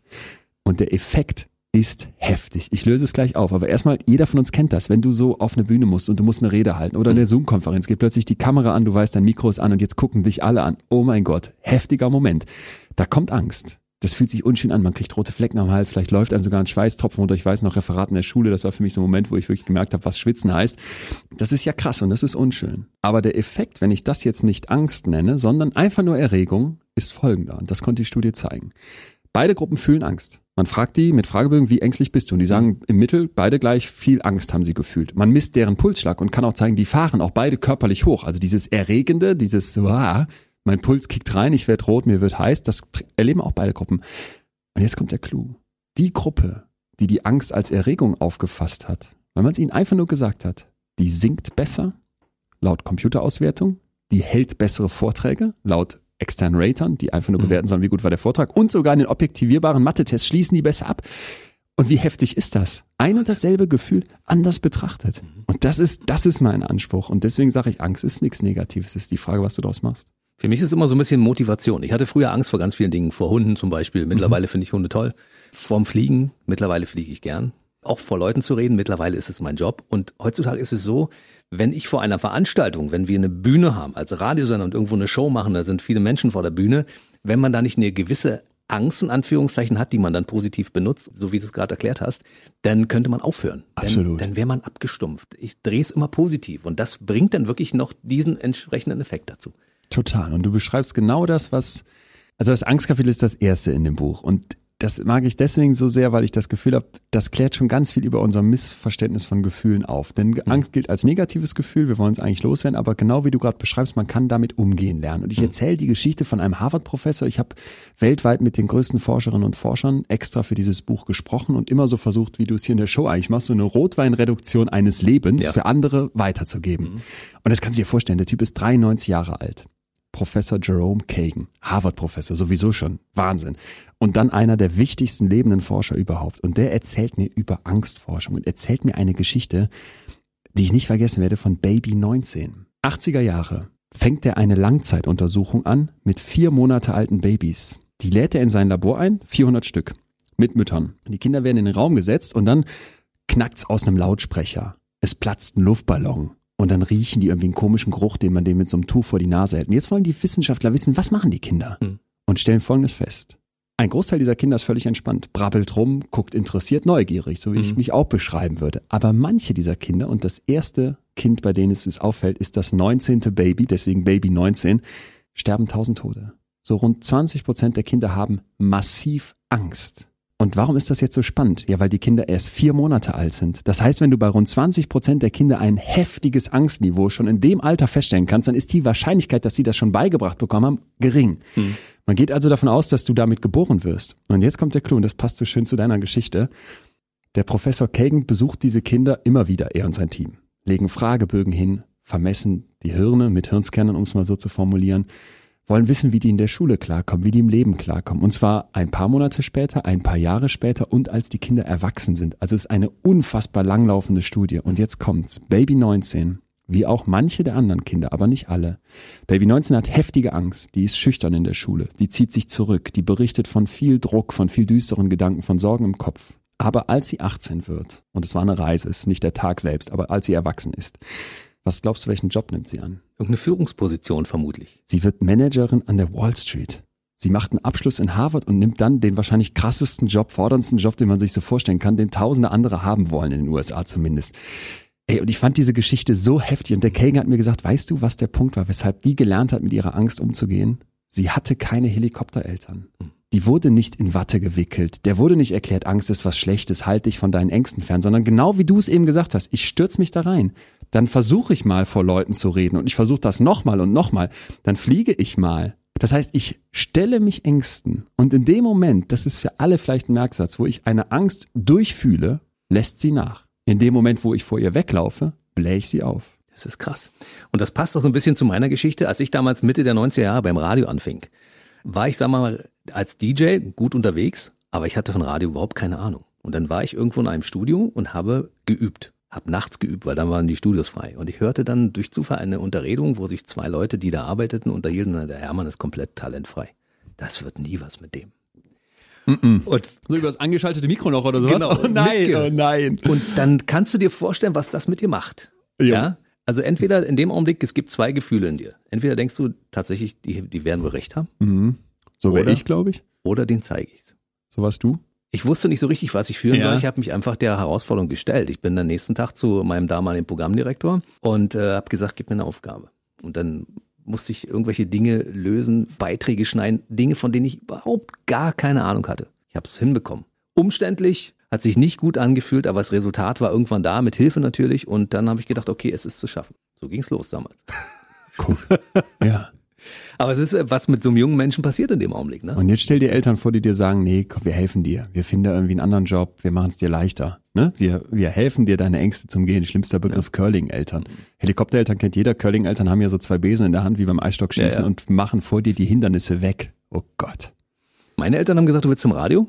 Und der Effekt ist heftig. Ich löse es gleich auf. Aber erstmal, jeder von uns kennt das. Wenn du so auf eine Bühne musst und du musst eine Rede halten oder eine mhm. Zoom-Konferenz, geht plötzlich die Kamera an, du weißt, dein Mikro ist an und jetzt gucken dich alle an. Oh mein Gott, heftiger Moment. Da kommt Angst. Das fühlt sich unschön an. Man kriegt rote Flecken am Hals. Vielleicht läuft einem sogar ein Schweißtropfen runter. Ich weiß noch, Referat in der Schule. Das war für mich so ein Moment, wo ich wirklich gemerkt habe, was Schwitzen heißt. Das ist ja krass und das ist unschön. Aber der Effekt, wenn ich das jetzt nicht Angst nenne, sondern einfach nur Erregung, ist folgender. Und das konnte die Studie zeigen. Beide Gruppen fühlen Angst. Man fragt die mit Fragebögen, wie ängstlich bist du? Und die sagen im Mittel, beide gleich viel Angst haben sie gefühlt. Man misst deren Pulsschlag und kann auch zeigen, die fahren auch beide körperlich hoch. Also dieses Erregende, dieses, wow, mein Puls kickt rein, ich werde rot, mir wird heiß, das erleben auch beide Gruppen. Und jetzt kommt der Clou. Die Gruppe, die die Angst als Erregung aufgefasst hat, weil man es ihnen einfach nur gesagt hat, die singt besser, laut Computerauswertung, die hält bessere Vorträge, laut externen Ratern, die einfach nur mhm. bewerten sollen, wie gut war der Vortrag. Und sogar in den objektivierbaren Mathe-Tests schließen die besser ab. Und wie heftig ist das? Ein und dasselbe Gefühl anders betrachtet. Und das ist, das ist mein Anspruch. Und deswegen sage ich, Angst ist nichts Negatives. Es ist die Frage, was du daraus machst. Für mich ist es immer so ein bisschen Motivation. Ich hatte früher Angst vor ganz vielen Dingen, vor Hunden zum Beispiel. Mittlerweile finde ich Hunde toll. Vorm Fliegen, mittlerweile fliege ich gern. Auch vor Leuten zu reden, mittlerweile ist es mein Job. Und heutzutage ist es so, wenn ich vor einer Veranstaltung, wenn wir eine Bühne haben, als Radiosender und irgendwo eine Show machen, da sind viele Menschen vor der Bühne, wenn man da nicht eine gewisse Angst in Anführungszeichen hat, die man dann positiv benutzt, so wie du es gerade erklärt hast, dann könnte man aufhören. Absolut. Dann, dann wäre man abgestumpft. Ich drehe es immer positiv und das bringt dann wirklich noch diesen entsprechenden Effekt dazu. Total. Und du beschreibst genau das, was, also das Angstkapitel ist das erste in dem Buch. Und das mag ich deswegen so sehr, weil ich das Gefühl habe, das klärt schon ganz viel über unser Missverständnis von Gefühlen auf. Denn Mhm. Angst gilt als negatives Gefühl, wir wollen es eigentlich loswerden, aber genau wie du gerade beschreibst, man kann damit umgehen lernen. Und ich Mhm. erzähle die Geschichte von einem Harvard-Professor. Ich habe weltweit mit den größten Forscherinnen und Forschern extra für dieses Buch gesprochen und immer so versucht, wie du es hier in der Show eigentlich machst, so eine Rotweinreduktion eines Lebens Ja. Mhm. für andere weiterzugeben. Und das kannst du dir vorstellen, der Typ ist 93 Jahre alt. Professor Jerome Kagan, Harvard-Professor, sowieso schon. Wahnsinn. Und dann einer der wichtigsten lebenden Forscher überhaupt. Und der erzählt mir über Angstforschung und erzählt mir eine Geschichte, die ich nicht vergessen werde, von Baby 19. 80er Jahre fängt er eine Langzeituntersuchung an mit vier Monate alten Babys. Die lädt er in sein Labor ein, 400 Stück, mit Müttern. Und die Kinder werden in den Raum gesetzt und dann knackt's aus einem Lautsprecher. Es platzt ein Luftballon. Und dann riechen die irgendwie einen komischen Geruch, den man dem mit so einem Tuch vor die Nase hält. Und jetzt wollen die Wissenschaftler wissen, was machen die Kinder? Hm. Und stellen Folgendes fest. Ein Großteil dieser Kinder ist völlig entspannt, brabbelt rum, guckt interessiert, neugierig, so wie ich Mhm. mich auch beschreiben würde. Aber manche dieser Kinder, und das erste Kind, bei denen es es auffällt, ist das 19. Baby, deswegen Baby 19, sterben tausend Tode. So rund 20 Prozent der Kinder haben massiv Angst. Und warum ist das jetzt so spannend? Ja, weil die Kinder erst vier Monate alt sind. Das heißt, wenn du bei rund 20 Prozent der Kinder ein heftiges Angstniveau schon in dem Alter feststellen kannst, dann ist die Wahrscheinlichkeit, dass sie das schon beigebracht bekommen haben, gering. Man geht also davon aus, dass du damit geboren wirst. Und jetzt kommt der Clou, und das passt so schön zu deiner Geschichte. Der Professor Kagan besucht diese Kinder immer wieder, er und sein Team, legen Fragebögen hin, vermessen die Hirne mit Hirnscannern, um es mal so zu formulieren, wollen wissen, wie die in der Schule klarkommen, wie die im Leben klarkommen. Und zwar ein paar Monate später, ein paar Jahre später und als die Kinder erwachsen sind. Also es ist eine unfassbar langlaufende Studie. Und jetzt kommt's. Baby 19, wie auch manche der anderen Kinder, aber nicht alle. Baby 19 hat heftige Angst. Die ist schüchtern in der Schule. Die zieht sich zurück. Die berichtet von viel Druck, von viel düsteren Gedanken, von Sorgen im Kopf. Aber als sie 18 wird, und es war eine Reise, es ist nicht der Tag selbst, aber als sie erwachsen ist, was glaubst du, welchen Job nimmt sie an? Irgendeine Führungsposition vermutlich. Sie wird Managerin an der Wall Street. Sie macht einen Abschluss in Harvard und nimmt dann den wahrscheinlich krassesten Job, forderndsten Job, den man sich so vorstellen kann, den tausende andere haben wollen, in den USA zumindest. Ey, und ich fand diese Geschichte so heftig und der Kagan hat mir gesagt, weißt du, was der Punkt war, weshalb die gelernt hat, mit ihrer Angst umzugehen? Sie hatte keine Helikoptereltern. Die wurde nicht in Watte gewickelt. Der wurde nicht erklärt, Angst ist was Schlechtes, halt dich von deinen Ängsten fern, sondern genau wie du es eben gesagt hast, ich stürz mich da rein. Dann versuche ich mal vor Leuten zu reden und ich versuche das nochmal und nochmal. Dann fliege ich mal. Das heißt, ich stelle mich Ängsten und in dem Moment, das ist für alle vielleicht ein Merksatz, wo ich eine Angst durchfühle, lässt sie nach. In dem Moment, wo ich vor ihr weglaufe, blähe ich sie auf. Das ist krass. Und das passt auch so ein bisschen zu meiner Geschichte. Als ich damals Mitte der 90er Jahre beim Radio anfing, war ich, sag mal, als DJ gut unterwegs, aber ich hatte von Radio überhaupt keine Ahnung. Und dann war ich irgendwo in einem Studio und habe geübt. Hab nachts geübt, weil dann waren die Studios frei. Und ich hörte dann durch Zufall eine Unterredung, wo sich zwei Leute, die da arbeiteten, unterhielten. Und der Hermann ist komplett talentfrei. Das wird nie was mit dem. Und So über das angeschaltete Mikro noch oder sowas? Genau, Oh nein, oh nein. Und dann kannst du dir vorstellen, was das mit dir macht. Ja. Ja. Also entweder in dem Augenblick, es gibt zwei Gefühle in dir. Entweder denkst du tatsächlich, die, die werden wohl recht haben, Mhm. So wäre ich, glaube ich. oder den zeige ich's. So warst du. Ich wusste nicht so richtig, was ich führen Ja. soll. Ich habe mich einfach der Herausforderung gestellt. Ich bin am nächsten Tag zu meinem damaligen Programmdirektor und äh, habe gesagt, gib mir eine Aufgabe. Und dann musste ich irgendwelche Dinge lösen, Beiträge schneiden, Dinge, von denen ich überhaupt gar keine Ahnung hatte. Ich habe es hinbekommen. Umständlich, hat sich nicht gut angefühlt, aber das Resultat war irgendwann da, mit Hilfe natürlich. Und dann habe ich gedacht, okay, es ist zu schaffen. So ging's los damals. Cool. ja. Aber es ist, äh, was mit so einem jungen Menschen passiert in dem Augenblick. Ne? Und jetzt stell dir Eltern vor, die dir sagen, nee, komm, wir helfen dir. Wir finden da irgendwie einen anderen Job. Wir machen es dir leichter. Ne? Wir, wir helfen dir, deine Ängste zum Gehen. Schlimmster Begriff Curling-Eltern. Helikoptereltern kennt jeder. Curling-Eltern haben ja so zwei Besen in der Hand, wie beim Eisstockschießen Ja, ja. und machen vor dir die Hindernisse weg. Oh Gott. Meine Eltern haben gesagt, du willst zum Radio?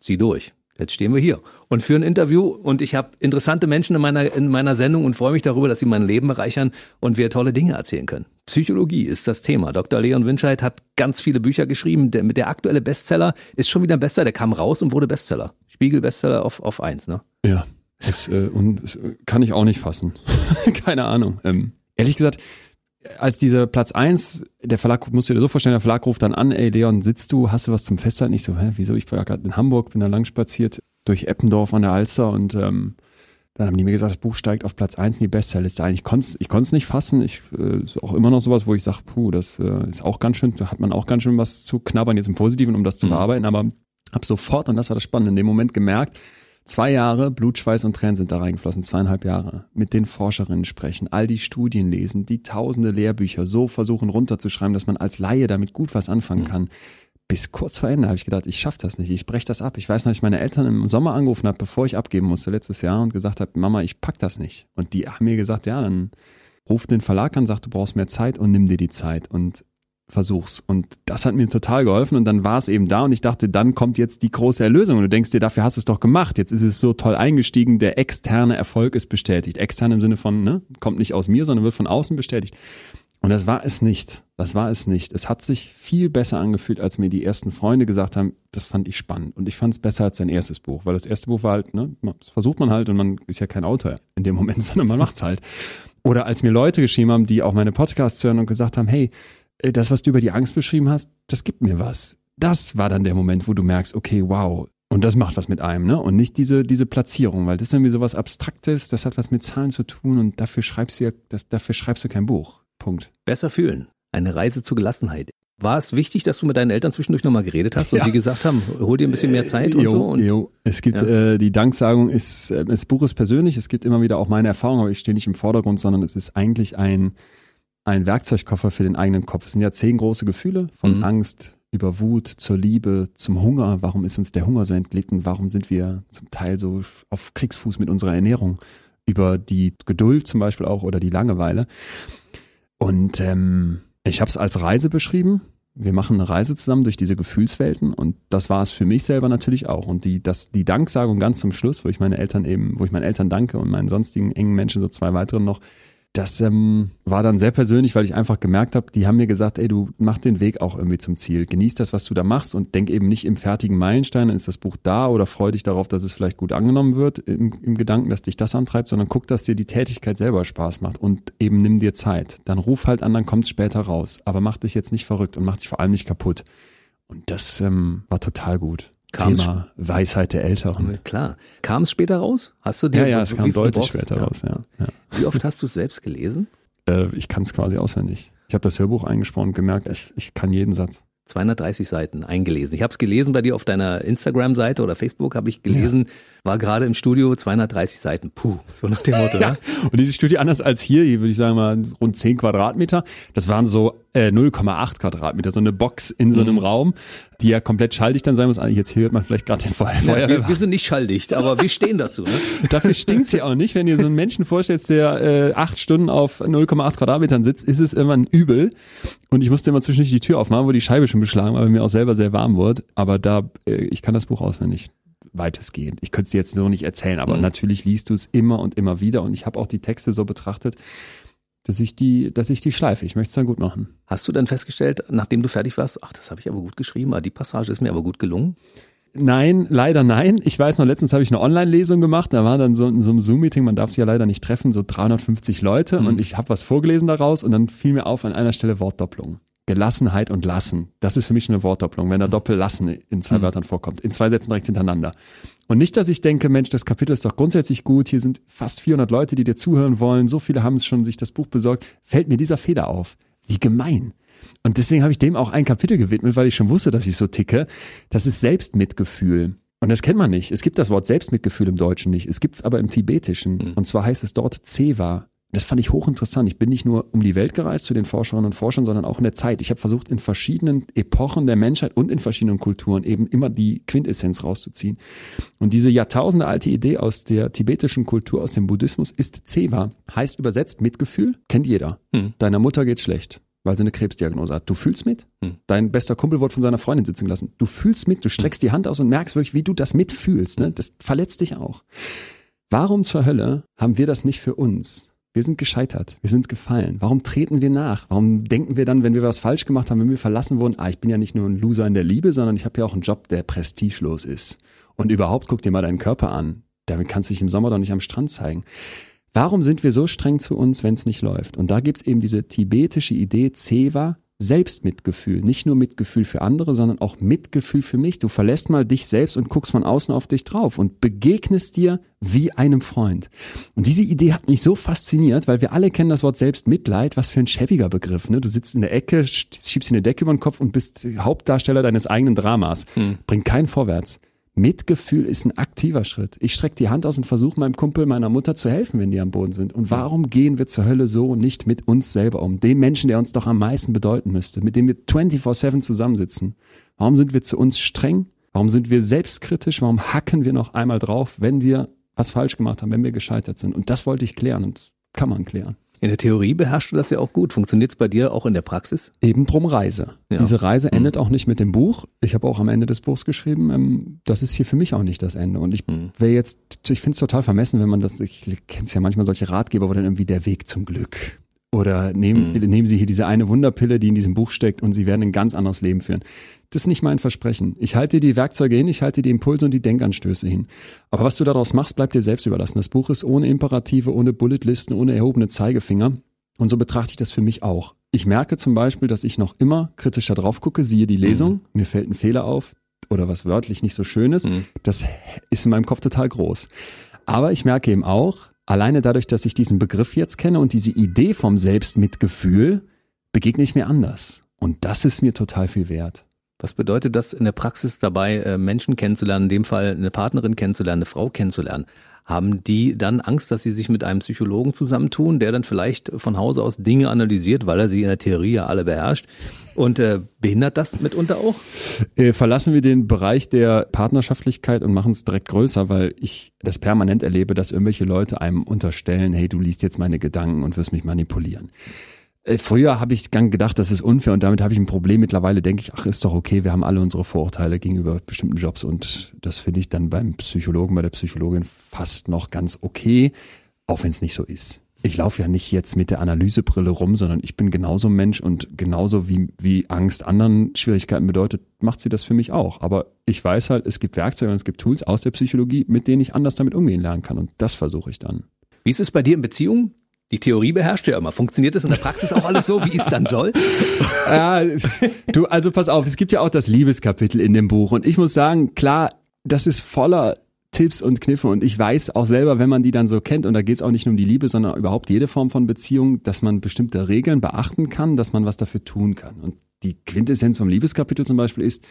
Zieh durch. Jetzt stehen wir hier und führen ein Interview und ich habe interessante Menschen in meiner, in meiner Sendung und freue mich darüber, dass sie mein Leben bereichern und wir tolle Dinge erzählen können. Psychologie ist das Thema. Dr. Leon Winscheid hat ganz viele Bücher geschrieben. Der, der aktuelle Bestseller ist schon wieder ein Bestseller. Der kam raus und wurde Bestseller. Spiegel-Bestseller auf, auf eins, ne? Ja, das, äh, und das kann ich auch nicht fassen. Keine Ahnung. Ähm, ehrlich gesagt, als dieser Platz eins, der Verlag, musst du dir so vorstellen, der Verlag ruft dann an, ey Leon, sitzt du, hast du was zum Festhalten? Ich so, hä, wieso? Ich war gerade in Hamburg, bin da lang spaziert durch Eppendorf an der Alster und ähm, dann haben die mir gesagt, das Buch steigt auf Platz eins in die Bestsellerliste ein. Ich konnte es ich konnt's nicht fassen. Ich äh, ist auch immer noch sowas, wo ich sage, puh, das äh, ist auch ganz schön, da hat man auch ganz schön was zu knabbern, jetzt im Positiven, um das zu mhm. bearbeiten, aber habe sofort, und das war das Spannende, in dem Moment gemerkt, Zwei Jahre Blut, Schweiß und Tränen sind da reingeflossen, zweieinhalb Jahre. Mit den Forscherinnen sprechen, all die Studien lesen, die tausende Lehrbücher so versuchen runterzuschreiben, dass man als Laie damit gut was anfangen mhm. kann. Bis kurz vor Ende habe ich gedacht, ich schaffe das nicht, ich breche das ab. Ich weiß noch, ich meine Eltern im Sommer angerufen habe, bevor ich abgeben musste letztes Jahr und gesagt habe, Mama, ich pack das nicht. Und die haben mir gesagt, ja, dann ruf den Verlag an, sag, du brauchst mehr Zeit und nimm dir die Zeit. Und versuch's. Und das hat mir total geholfen und dann war es eben da und ich dachte, dann kommt jetzt die große Erlösung und du denkst dir, dafür hast du es doch gemacht. Jetzt ist es so toll eingestiegen, der externe Erfolg ist bestätigt. Extern im Sinne von, ne, kommt nicht aus mir, sondern wird von außen bestätigt. Und das war es nicht. Das war es nicht. Es hat sich viel besser angefühlt, als mir die ersten Freunde gesagt haben, das fand ich spannend. Und ich fand es besser als sein erstes Buch, weil das erste Buch war halt, ne, das versucht man halt und man ist ja kein Autor in dem Moment, sondern man macht's halt. Oder als mir Leute geschrieben haben, die auch meine Podcasts hören und gesagt haben, hey, äh, das, was du über die Angst beschrieben hast, das gibt mir was. Das war dann der Moment, wo du merkst, okay, wow, und das macht was mit einem, ne? Und nicht diese, diese Platzierung, weil das ist irgendwie sowas Abstraktes, das hat was mit Zahlen zu tun und dafür schreibst du ja, das, dafür schreibst du kein Buch. Punkt. Besser fühlen. Eine Reise zur Gelassenheit. War es wichtig, dass du mit deinen Eltern zwischendurch nochmal geredet hast und ja. sie gesagt haben, hol dir ein bisschen mehr Zeit und jo, so? Und, jo. Es gibt, ja. äh, die Danksagung ist, äh, das Buch ist persönlich, es gibt immer wieder auch meine Erfahrungen, aber ich stehe nicht im Vordergrund, sondern es ist eigentlich ein, ein Werkzeugkoffer für den eigenen Kopf. Es sind ja zehn große Gefühle, von mhm. Angst über Wut zur Liebe, zum Hunger. Warum ist uns der Hunger so entlitten? Warum sind wir zum Teil so auf Kriegsfuß mit unserer Ernährung? Über die Geduld zum Beispiel auch oder die Langeweile. Und ähm, ich habe es als Reise beschrieben. Wir machen eine Reise zusammen durch diese Gefühlswelten und das war es für mich selber natürlich auch. Und die, das, die Danksagung ganz zum Schluss, wo ich meine Eltern eben, wo ich meinen Eltern danke und meinen sonstigen engen Menschen, so zwei weiteren noch, das ähm, war dann sehr persönlich, weil ich einfach gemerkt habe, die haben mir gesagt, ey, du mach den Weg auch irgendwie zum Ziel. Genieß das, was du da machst und denk eben nicht im fertigen Meilenstein, dann ist das Buch da oder freu dich darauf, dass es vielleicht gut angenommen wird im, im Gedanken, dass dich das antreibt, sondern guck, dass dir die Tätigkeit selber Spaß macht und eben nimm dir Zeit. Dann ruf halt an, dann kommt's später raus. Aber mach dich jetzt nicht verrückt und mach dich vor allem nicht kaputt. Und das ähm, war total gut. Thema Weisheit der Älteren. Klar. Kam es später raus? Hast du dir Ja, ja, es kam deutlich später ja. raus, ja, ja. Wie oft hast du es selbst gelesen? Äh, ich kann es quasi auswendig. Ich habe das Hörbuch eingesprochen und gemerkt, ich, ich kann jeden Satz. 230 Seiten eingelesen. Ich habe es gelesen bei dir auf deiner Instagram-Seite oder Facebook habe ich gelesen, ja. War gerade im Studio 230 Seiten. Puh, so nach dem Motto. ja. Ne? Und diese Studie anders als hier, hier würde ich sagen mal rund 10 Quadratmeter. Das waren so äh, 0,8 Quadratmeter, so eine Box in so einem mhm. Raum, die ja komplett schalldicht dann sein muss. Jetzt hört man vielleicht gerade den Feuer. Ja, wir, wir, sind nicht schalldicht, aber wir stehen dazu. Ne? Dafür stinkt's ja auch nicht, wenn ihr so einen Menschen vorstellst, der äh, acht Stunden auf 0,8 Quadratmetern sitzt, ist es irgendwann übel. Und ich musste immer zwischendurch die Tür aufmachen, wo die Scheibe schon beschlagen war, weil mir auch selber sehr warm wurde. Aber da, äh, ich kann das Buch auswendig weitestgehend. Ich könnte es dir jetzt so nicht erzählen, aber mhm. natürlich liest du es immer und immer wieder. Und ich habe auch die Texte so betrachtet, dass ich die, dass ich die schleife. Ich möchte es dann gut machen. Hast du dann festgestellt, nachdem du fertig warst, ach, das habe ich aber gut geschrieben, die Passage ist mir aber gut gelungen? Nein, leider nein. Ich weiß noch, letztens habe ich eine Online-Lesung gemacht. Da war dann so in so einem Zoom-Meeting, man darf sich ja leider nicht treffen, so 350 Leute mhm. und ich habe was vorgelesen daraus und dann fiel mir auf an einer Stelle Wortdopplung. Gelassenheit und Lassen. Das ist für mich eine Wortdopplung, wenn da mhm. Doppel-Lassen in zwei mhm. Wörtern vorkommt, in zwei Sätzen direkt hintereinander. Und nicht, dass ich denke, Mensch, das Kapitel ist doch grundsätzlich gut, hier sind fast 400 Leute, die dir zuhören wollen, so viele haben es schon sich das Buch besorgt, fällt mir dieser Fehler auf. Wie gemein. Und deswegen habe ich dem auch ein Kapitel gewidmet, weil ich schon wusste, dass ich so ticke. Das ist Selbstmitgefühl. Und das kennt man nicht. Es gibt das Wort Selbstmitgefühl im Deutschen nicht. Es gibt es aber im Tibetischen. Mhm. Und zwar heißt es dort Zewa. Das fand ich hochinteressant. Ich bin nicht nur um die Welt gereist zu den Forscherinnen und Forschern, sondern auch in der Zeit. Ich habe versucht, in verschiedenen Epochen der Menschheit und in verschiedenen Kulturen eben immer die Quintessenz rauszuziehen. Und diese Jahrtausende alte Idee aus der tibetischen Kultur, aus dem Buddhismus, ist Zewa. Heißt übersetzt Mitgefühl, kennt jeder. Hm. Deiner Mutter geht's schlecht. weil sie eine Krebsdiagnose hat. Du fühlst mit. Hm. Dein bester Kumpel wurde von seiner Freundin sitzen gelassen. Du fühlst mit, du streckst hm. die Hand aus und merkst wirklich, wie du das mitfühlst. Ne? Das verletzt dich auch. Warum zur Hölle haben wir das nicht für uns? Wir sind gescheitert, wir sind gefallen. Warum treten wir nach? Warum denken wir dann, wenn wir was falsch gemacht haben, wenn wir verlassen wurden, ah, ich bin ja nicht nur ein Loser in der Liebe, sondern ich habe ja auch einen Job, der prestigelos ist. Und überhaupt guck dir mal deinen Körper an. Damit kannst du dich im Sommer doch nicht am Strand zeigen. Warum sind wir so streng zu uns, wenn es nicht läuft? Und da gibt's eben diese tibetische Idee, Ceva, Selbstmitgefühl. Nicht nur Mitgefühl für andere, sondern auch Mitgefühl für mich. Du verlässt mal dich selbst und guckst von außen auf dich drauf und begegnest dir wie einem Freund. Und diese Idee hat mich so fasziniert, weil wir alle kennen das Wort Selbstmitleid. Was für ein schäbiger Begriff. Ne? Du sitzt in der Ecke, schiebst dir eine Decke über den Kopf und bist Hauptdarsteller deines eigenen Dramas. Hm. Bringt keinen vorwärts. Mitgefühl ist ein aktiver Schritt. Ich strecke die Hand aus und versuche meinem Kumpel, meiner Mutter zu helfen, wenn die am Boden sind. Und warum gehen wir zur Hölle so nicht mit uns selber um? Dem Menschen, der uns doch am meisten bedeuten müsste, mit dem wir 24-7 zusammensitzen. Warum sind wir zu uns streng? Warum sind wir selbstkritisch? Warum hacken wir noch einmal drauf, wenn wir was falsch gemacht haben, wenn wir gescheitert sind? Und das wollte ich klären und kann man klären. In der Theorie beherrschst du das ja auch gut. Funktioniert es bei dir auch in der Praxis? Eben drum Reise. Ja. Diese Reise mhm. endet auch nicht mit dem Buch. Ich habe auch am Ende des Buchs geschrieben, ähm, das ist hier für mich auch nicht das Ende. Und ich mhm. wäre jetzt, ich finde es total vermessen, wenn man das, ich kenne es ja manchmal solche Ratgeber, wo dann irgendwie der Weg zum Glück oder nehmen, mhm. nehmen Sie hier diese eine Wunderpille, die in diesem Buch steckt und Sie werden ein ganz anderes Leben führen. Das ist nicht mein Versprechen. Ich halte die Werkzeuge hin, ich halte die Impulse und die Denkanstöße hin. Aber was du daraus machst, bleibt dir selbst überlassen. Das Buch ist ohne Imperative, ohne Bulletlisten, ohne erhobene Zeigefinger. Und so betrachte ich das für mich auch. Ich merke zum Beispiel, dass ich noch immer kritischer drauf gucke, siehe die Lesung, mhm. mir fällt ein Fehler auf oder was wörtlich nicht so schön ist. Mhm. Das ist in meinem Kopf total groß. Aber ich merke eben auch, alleine dadurch, dass ich diesen Begriff jetzt kenne und diese Idee vom Selbstmitgefühl, begegne ich mir anders. Und das ist mir total viel wert. Was bedeutet das in der Praxis dabei, äh, Menschen kennenzulernen, in dem Fall eine Partnerin kennenzulernen, eine Frau kennenzulernen? Haben die dann Angst, dass sie sich mit einem Psychologen zusammentun, der dann vielleicht von Hause aus Dinge analysiert, weil er sie in der Theorie ja alle beherrscht? Und äh, behindert das mitunter auch? Äh, verlassen wir den Bereich der Partnerschaftlichkeit und machen es direkt größer, weil ich das permanent erlebe, dass irgendwelche Leute einem unterstellen, hey, du liest jetzt meine Gedanken und wirst mich manipulieren. Äh, früher habe ich gedacht, das ist unfair und damit habe ich ein Problem. Mittlerweile denke ich, ach, ist doch okay, wir haben alle unsere Vorurteile gegenüber bestimmten Jobs und das finde ich dann beim Psychologen, bei der Psychologin fast noch ganz okay, auch wenn es nicht so ist. Ich laufe ja nicht jetzt mit der Analysebrille rum, sondern ich bin genauso Mensch und genauso wie, wie Angst anderen Schwierigkeiten bedeutet, macht sie das für mich auch. Aber ich weiß halt, es gibt Werkzeuge und es gibt Tools aus der Psychologie, mit denen ich anders damit umgehen lernen kann und das versuche ich dann. Wie ist es bei dir in Beziehungen? Die Theorie beherrscht ja immer. Funktioniert das in der Praxis auch alles so, wie es dann soll? Ja, du, also pass auf, es gibt ja auch das Liebeskapitel in dem Buch. Und ich muss sagen, klar, das ist voller Tipps und Kniffe. Und ich weiß auch selber, wenn man die dann so kennt, und da geht es auch nicht nur um die Liebe, sondern überhaupt jede Form von Beziehung, dass man bestimmte Regeln beachten kann, dass man was dafür tun kann. Und die Quintessenz vom Liebeskapitel zum Beispiel ist,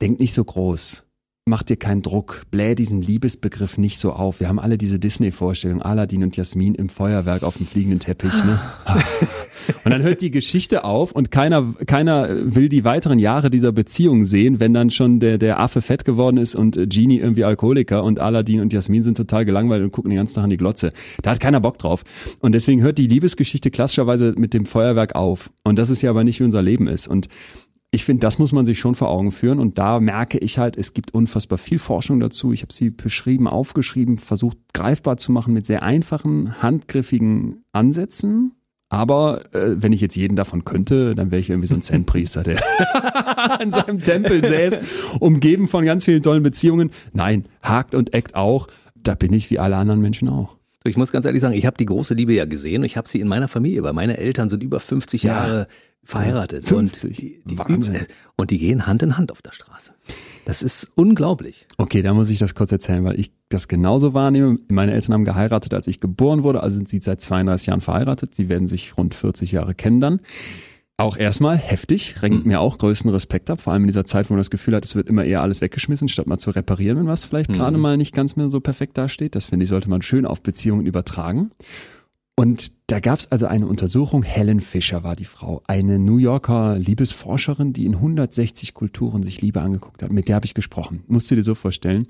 denk nicht so groß mach dir keinen Druck, bläh diesen Liebesbegriff nicht so auf. Wir haben alle diese Disney-Vorstellung, Aladdin und Jasmin im Feuerwerk auf dem fliegenden Teppich. Ne? und dann hört die Geschichte auf und keiner, keiner will die weiteren Jahre dieser Beziehung sehen, wenn dann schon der, der Affe fett geworden ist und Genie irgendwie Alkoholiker und Aladdin und Jasmin sind total gelangweilt und gucken den ganzen Tag an die Glotze. Da hat keiner Bock drauf. Und deswegen hört die Liebesgeschichte klassischerweise mit dem Feuerwerk auf. Und das ist ja aber nicht, wie unser Leben ist. Und ich finde, das muss man sich schon vor Augen führen. Und da merke ich halt, es gibt unfassbar viel Forschung dazu. Ich habe sie beschrieben, aufgeschrieben, versucht greifbar zu machen mit sehr einfachen, handgriffigen Ansätzen. Aber äh, wenn ich jetzt jeden davon könnte, dann wäre ich irgendwie so ein Zen-Priester, der in seinem Tempel säß, umgeben von ganz vielen tollen Beziehungen. Nein, hakt und eckt auch. Da bin ich wie alle anderen Menschen auch. Ich muss ganz ehrlich sagen, ich habe die große Liebe ja gesehen und ich habe sie in meiner Familie, weil meine Eltern sind über 50 ja. Jahre verheiratet. 50. Und die, die, Wahnsinn. und die gehen Hand in Hand auf der Straße. Das ist unglaublich. Okay, da muss ich das kurz erzählen, weil ich das genauso wahrnehme. Meine Eltern haben geheiratet, als ich geboren wurde, also sind sie seit 32 Jahren verheiratet. Sie werden sich rund 40 Jahre kennen dann. Auch erstmal heftig, renkt mhm. mir auch größten Respekt ab, vor allem in dieser Zeit, wo man das Gefühl hat, es wird immer eher alles weggeschmissen, statt mal zu reparieren, wenn was vielleicht mhm. gerade mal nicht ganz mehr so perfekt dasteht. Das finde ich, sollte man schön auf Beziehungen übertragen. Und da gab es also eine Untersuchung, Helen Fischer war die Frau, eine New Yorker Liebesforscherin, die in 160 Kulturen sich Liebe angeguckt hat. Mit der habe ich gesprochen. Musst du dir so vorstellen.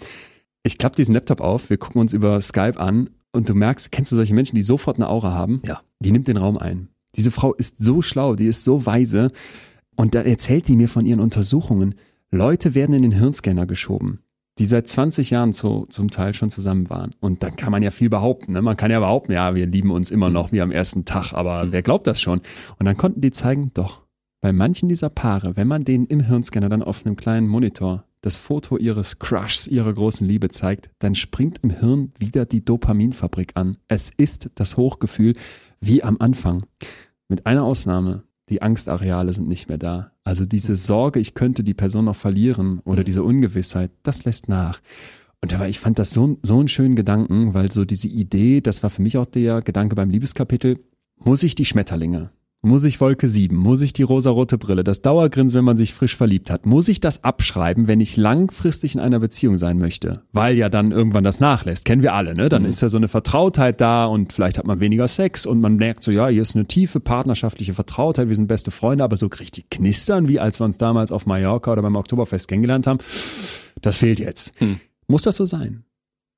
Ich klappe diesen Laptop auf, wir gucken uns über Skype an und du merkst, kennst du solche Menschen, die sofort eine Aura haben? Ja. Die nimmt den Raum ein. Diese Frau ist so schlau, die ist so weise. Und da erzählt die mir von ihren Untersuchungen. Leute werden in den Hirnscanner geschoben, die seit 20 Jahren zu, zum Teil schon zusammen waren. Und dann kann man ja viel behaupten. Ne? Man kann ja behaupten, ja, wir lieben uns immer noch wie am ersten Tag, aber wer glaubt das schon? Und dann konnten die zeigen, doch, bei manchen dieser Paare, wenn man denen im Hirnscanner dann auf einem kleinen Monitor das Foto ihres Crushs, ihrer großen Liebe zeigt, dann springt im Hirn wieder die Dopaminfabrik an. Es ist das Hochgefühl wie am Anfang. Mit einer Ausnahme. Die Angstareale sind nicht mehr da. Also diese Sorge, ich könnte die Person noch verlieren oder diese Ungewissheit, das lässt nach. Und aber ich fand das so, so einen schönen Gedanken, weil so diese Idee, das war für mich auch der Gedanke beim Liebeskapitel, muss ich die Schmetterlinge, muss ich Wolke 7? Muss ich die rosarote Brille? Das Dauergrinsen, wenn man sich frisch verliebt hat? Muss ich das abschreiben, wenn ich langfristig in einer Beziehung sein möchte? Weil ja dann irgendwann das nachlässt. Kennen wir alle, ne? Dann mhm. ist ja so eine Vertrautheit da und vielleicht hat man weniger Sex und man merkt so, ja, hier ist eine tiefe partnerschaftliche Vertrautheit, wir sind beste Freunde, aber so richtig knistern, wie als wir uns damals auf Mallorca oder beim Oktoberfest kennengelernt haben, das fehlt jetzt. Mhm. Muss das so sein?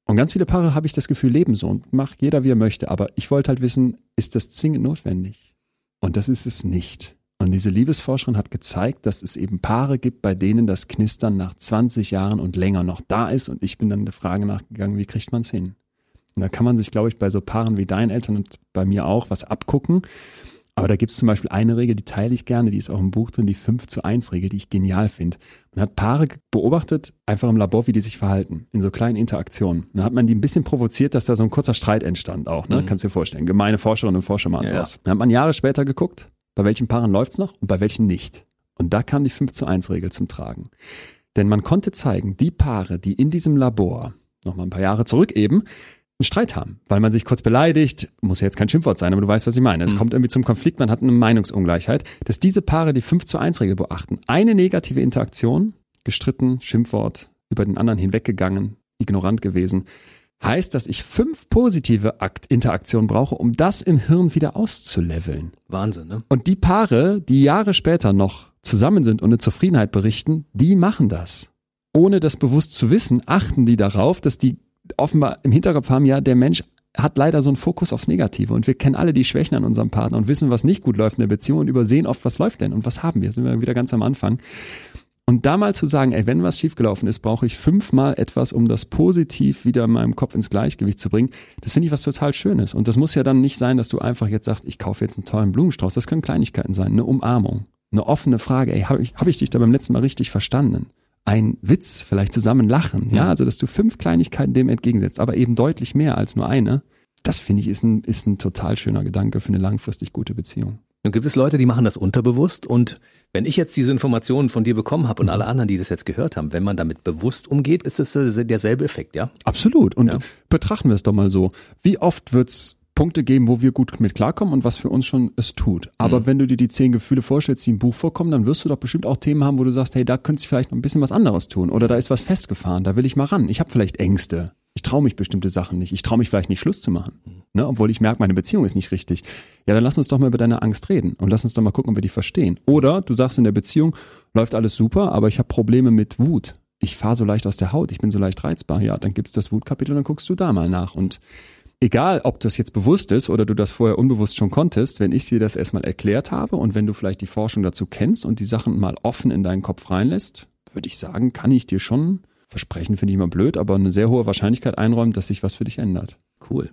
Und ganz viele Paare habe ich das Gefühl, leben so und macht jeder, wie er möchte. Aber ich wollte halt wissen, ist das zwingend notwendig? Und das ist es nicht. Und diese Liebesforscherin hat gezeigt, dass es eben Paare gibt, bei denen das Knistern nach 20 Jahren und länger noch da ist. Und ich bin dann der Frage nachgegangen, wie kriegt man es hin? Und da kann man sich, glaube ich, bei so Paaren wie deinen Eltern und bei mir auch was abgucken. Aber da gibt es zum Beispiel eine Regel, die teile ich gerne, die ist auch im Buch drin, die 5 zu 1 Regel, die ich genial finde. Man hat Paare beobachtet, einfach im Labor, wie die sich verhalten, in so kleinen Interaktionen. Dann hat man die ein bisschen provoziert, dass da so ein kurzer Streit entstand auch, ne? Mhm. Kannst dir vorstellen. Gemeine Forscherinnen und Forscher machen ja, sowas. Dann hat man Jahre später geguckt, bei welchen Paaren läuft's noch und bei welchen nicht. Und da kam die 5 zu 1 Regel zum Tragen. Denn man konnte zeigen, die Paare, die in diesem Labor, nochmal ein paar Jahre zurück eben, einen Streit haben, weil man sich kurz beleidigt, muss ja jetzt kein Schimpfwort sein, aber du weißt, was ich meine. Es mhm. kommt irgendwie zum Konflikt, man hat eine Meinungsungleichheit, dass diese Paare die 5 zu 1 Regel beachten. Eine negative Interaktion, gestritten, Schimpfwort, über den anderen hinweggegangen, ignorant gewesen, heißt, dass ich fünf positive Akt Interaktionen brauche, um das im Hirn wieder auszuleveln. Wahnsinn, ne? Und die Paare, die Jahre später noch zusammen sind und eine Zufriedenheit berichten, die machen das. Ohne das bewusst zu wissen, achten die darauf, dass die offenbar im Hinterkopf haben, ja, der Mensch hat leider so einen Fokus aufs Negative und wir kennen alle die Schwächen an unserem Partner und wissen, was nicht gut läuft in der Beziehung und übersehen oft, was läuft denn und was haben wir. Sind wir wieder ganz am Anfang. Und da mal zu sagen, ey, wenn was schiefgelaufen ist, brauche ich fünfmal etwas, um das positiv wieder in meinem Kopf ins Gleichgewicht zu bringen. Das finde ich was total Schönes. Und das muss ja dann nicht sein, dass du einfach jetzt sagst, ich kaufe jetzt einen tollen Blumenstrauß. Das können Kleinigkeiten sein, eine Umarmung, eine offene Frage. Ey, habe ich, hab ich dich da beim letzten Mal richtig verstanden? Ein Witz, vielleicht zusammen lachen, ja, also dass du fünf Kleinigkeiten dem entgegensetzt, aber eben deutlich mehr als nur eine. Das finde ich ist ein, ist ein total schöner Gedanke für eine langfristig gute Beziehung. Nun gibt es Leute, die machen das unterbewusst und wenn ich jetzt diese Informationen von dir bekommen habe und mhm. alle anderen, die das jetzt gehört haben, wenn man damit bewusst umgeht, ist es derselbe Effekt, ja? Absolut. Und ja. betrachten wir es doch mal so. Wie oft wird's Punkte geben, wo wir gut mit klarkommen und was für uns schon es tut. Aber mhm. wenn du dir die zehn Gefühle vorstellst, die im Buch vorkommen, dann wirst du doch bestimmt auch Themen haben, wo du sagst, hey, da könnte ich vielleicht noch ein bisschen was anderes tun oder da ist was festgefahren, da will ich mal ran. Ich habe vielleicht Ängste. Ich traue mich bestimmte Sachen nicht. Ich traue mich vielleicht nicht Schluss zu machen, mhm. ne? obwohl ich merke, meine Beziehung ist nicht richtig. Ja, dann lass uns doch mal über deine Angst reden und lass uns doch mal gucken, ob wir die verstehen. Oder du sagst in der Beziehung, läuft alles super, aber ich habe Probleme mit Wut. Ich fahre so leicht aus der Haut, ich bin so leicht reizbar. Ja, dann gibt's das Wutkapitel und dann guckst du da mal nach und egal ob das jetzt bewusst ist oder du das vorher unbewusst schon konntest, wenn ich dir das erstmal erklärt habe und wenn du vielleicht die Forschung dazu kennst und die Sachen mal offen in deinen Kopf reinlässt, würde ich sagen, kann ich dir schon versprechen, finde ich immer blöd, aber eine sehr hohe Wahrscheinlichkeit einräumen, dass sich was für dich ändert. Cool.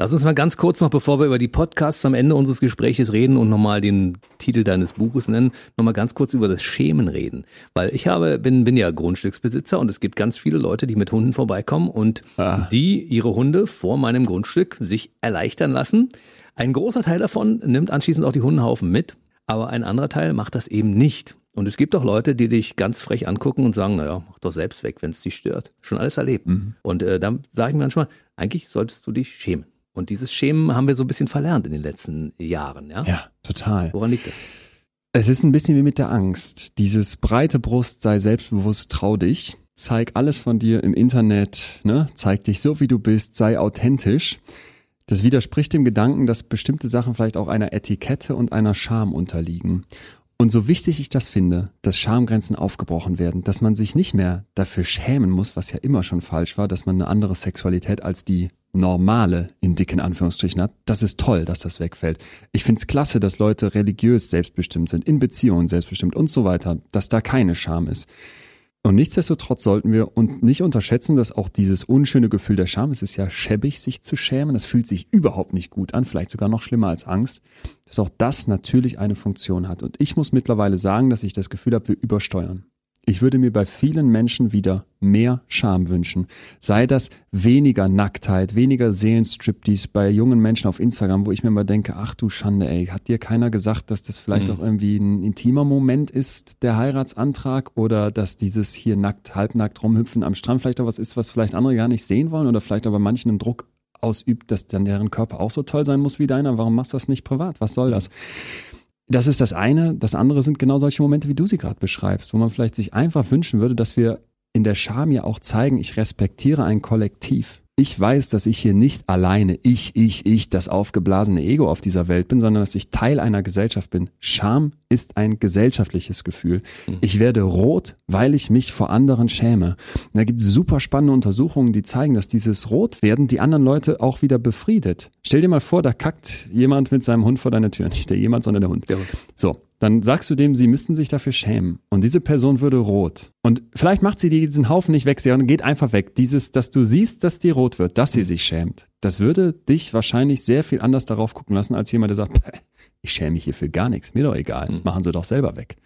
Lass uns mal ganz kurz noch, bevor wir über die Podcasts am Ende unseres Gespräches reden und nochmal den Titel deines Buches nennen, nochmal ganz kurz über das Schämen reden. Weil ich habe, bin, bin ja Grundstücksbesitzer und es gibt ganz viele Leute, die mit Hunden vorbeikommen und ah. die ihre Hunde vor meinem Grundstück sich erleichtern lassen. Ein großer Teil davon nimmt anschließend auch die Hundehaufen mit, aber ein anderer Teil macht das eben nicht. Und es gibt auch Leute, die dich ganz frech angucken und sagen, naja, mach doch selbst weg, wenn es dich stört. Schon alles erlebt. Mhm. Und äh, dann sage ich mir manchmal, eigentlich solltest du dich schämen. Und dieses Schämen haben wir so ein bisschen verlernt in den letzten Jahren, ja? Ja, total. Woran liegt das? Es ist ein bisschen wie mit der Angst. Dieses breite Brust, sei selbstbewusst, trau dich. Zeig alles von dir im Internet, ne? Zeig dich so, wie du bist, sei authentisch. Das widerspricht dem Gedanken, dass bestimmte Sachen vielleicht auch einer Etikette und einer Scham unterliegen. Und so wichtig ich das finde, dass Schamgrenzen aufgebrochen werden, dass man sich nicht mehr dafür schämen muss, was ja immer schon falsch war, dass man eine andere Sexualität als die Normale in dicken Anführungsstrichen hat, das ist toll, dass das wegfällt. Ich find's klasse, dass Leute religiös selbstbestimmt sind, in Beziehungen selbstbestimmt und so weiter, dass da keine Scham ist. Und nichtsdestotrotz sollten wir und nicht unterschätzen, dass auch dieses unschöne Gefühl der Scham, es ist ja schäbig, sich zu schämen, das fühlt sich überhaupt nicht gut an, vielleicht sogar noch schlimmer als Angst, dass auch das natürlich eine Funktion hat. Und ich muss mittlerweile sagen, dass ich das Gefühl habe, wir übersteuern. Ich würde mir bei vielen Menschen wieder mehr Scham wünschen. Sei das weniger Nacktheit, weniger Seelenstriptease bei jungen Menschen auf Instagram, wo ich mir mal denke, ach du Schande, ey, hat dir keiner gesagt, dass das vielleicht mhm. auch irgendwie ein intimer Moment ist, der Heiratsantrag, oder dass dieses hier nackt, halbnackt rumhüpfen am Strand vielleicht auch was ist, was vielleicht andere gar nicht sehen wollen oder vielleicht aber manchen einen Druck ausübt, dass dann deren Körper auch so toll sein muss wie deiner. Warum machst du das nicht privat? Was soll das? Das ist das eine. Das andere sind genau solche Momente, wie du sie gerade beschreibst, wo man vielleicht sich einfach wünschen würde, dass wir in der Scham ja auch zeigen, ich respektiere ein Kollektiv ich weiß, dass ich hier nicht alleine, ich, ich, ich, das aufgeblasene Ego auf dieser Welt bin, sondern dass ich Teil einer Gesellschaft bin. Scham ist ein gesellschaftliches Gefühl. Mhm. Ich werde rot, weil ich mich vor anderen schäme. Und da gibt es super spannende Untersuchungen, die zeigen, dass dieses Rotwerden die anderen Leute auch wieder befriedet. Stell dir mal vor, da kackt jemand mit seinem Hund vor deiner Tür. Nicht der jemand, sondern der Hund. Der Hund. So, dann sagst du dem, sie müssten sich dafür schämen. Und diese Person würde rot. Und vielleicht macht sie diesen Haufen nicht weg, sondern geht einfach weg. Dieses, dass du siehst, dass die rot wird, dass sie sich schämt, das würde dich wahrscheinlich sehr viel anders darauf gucken lassen, als jemand, der sagt, ich schäme mich hier für gar nichts, mir doch egal, mhm. machen sie doch selber weg.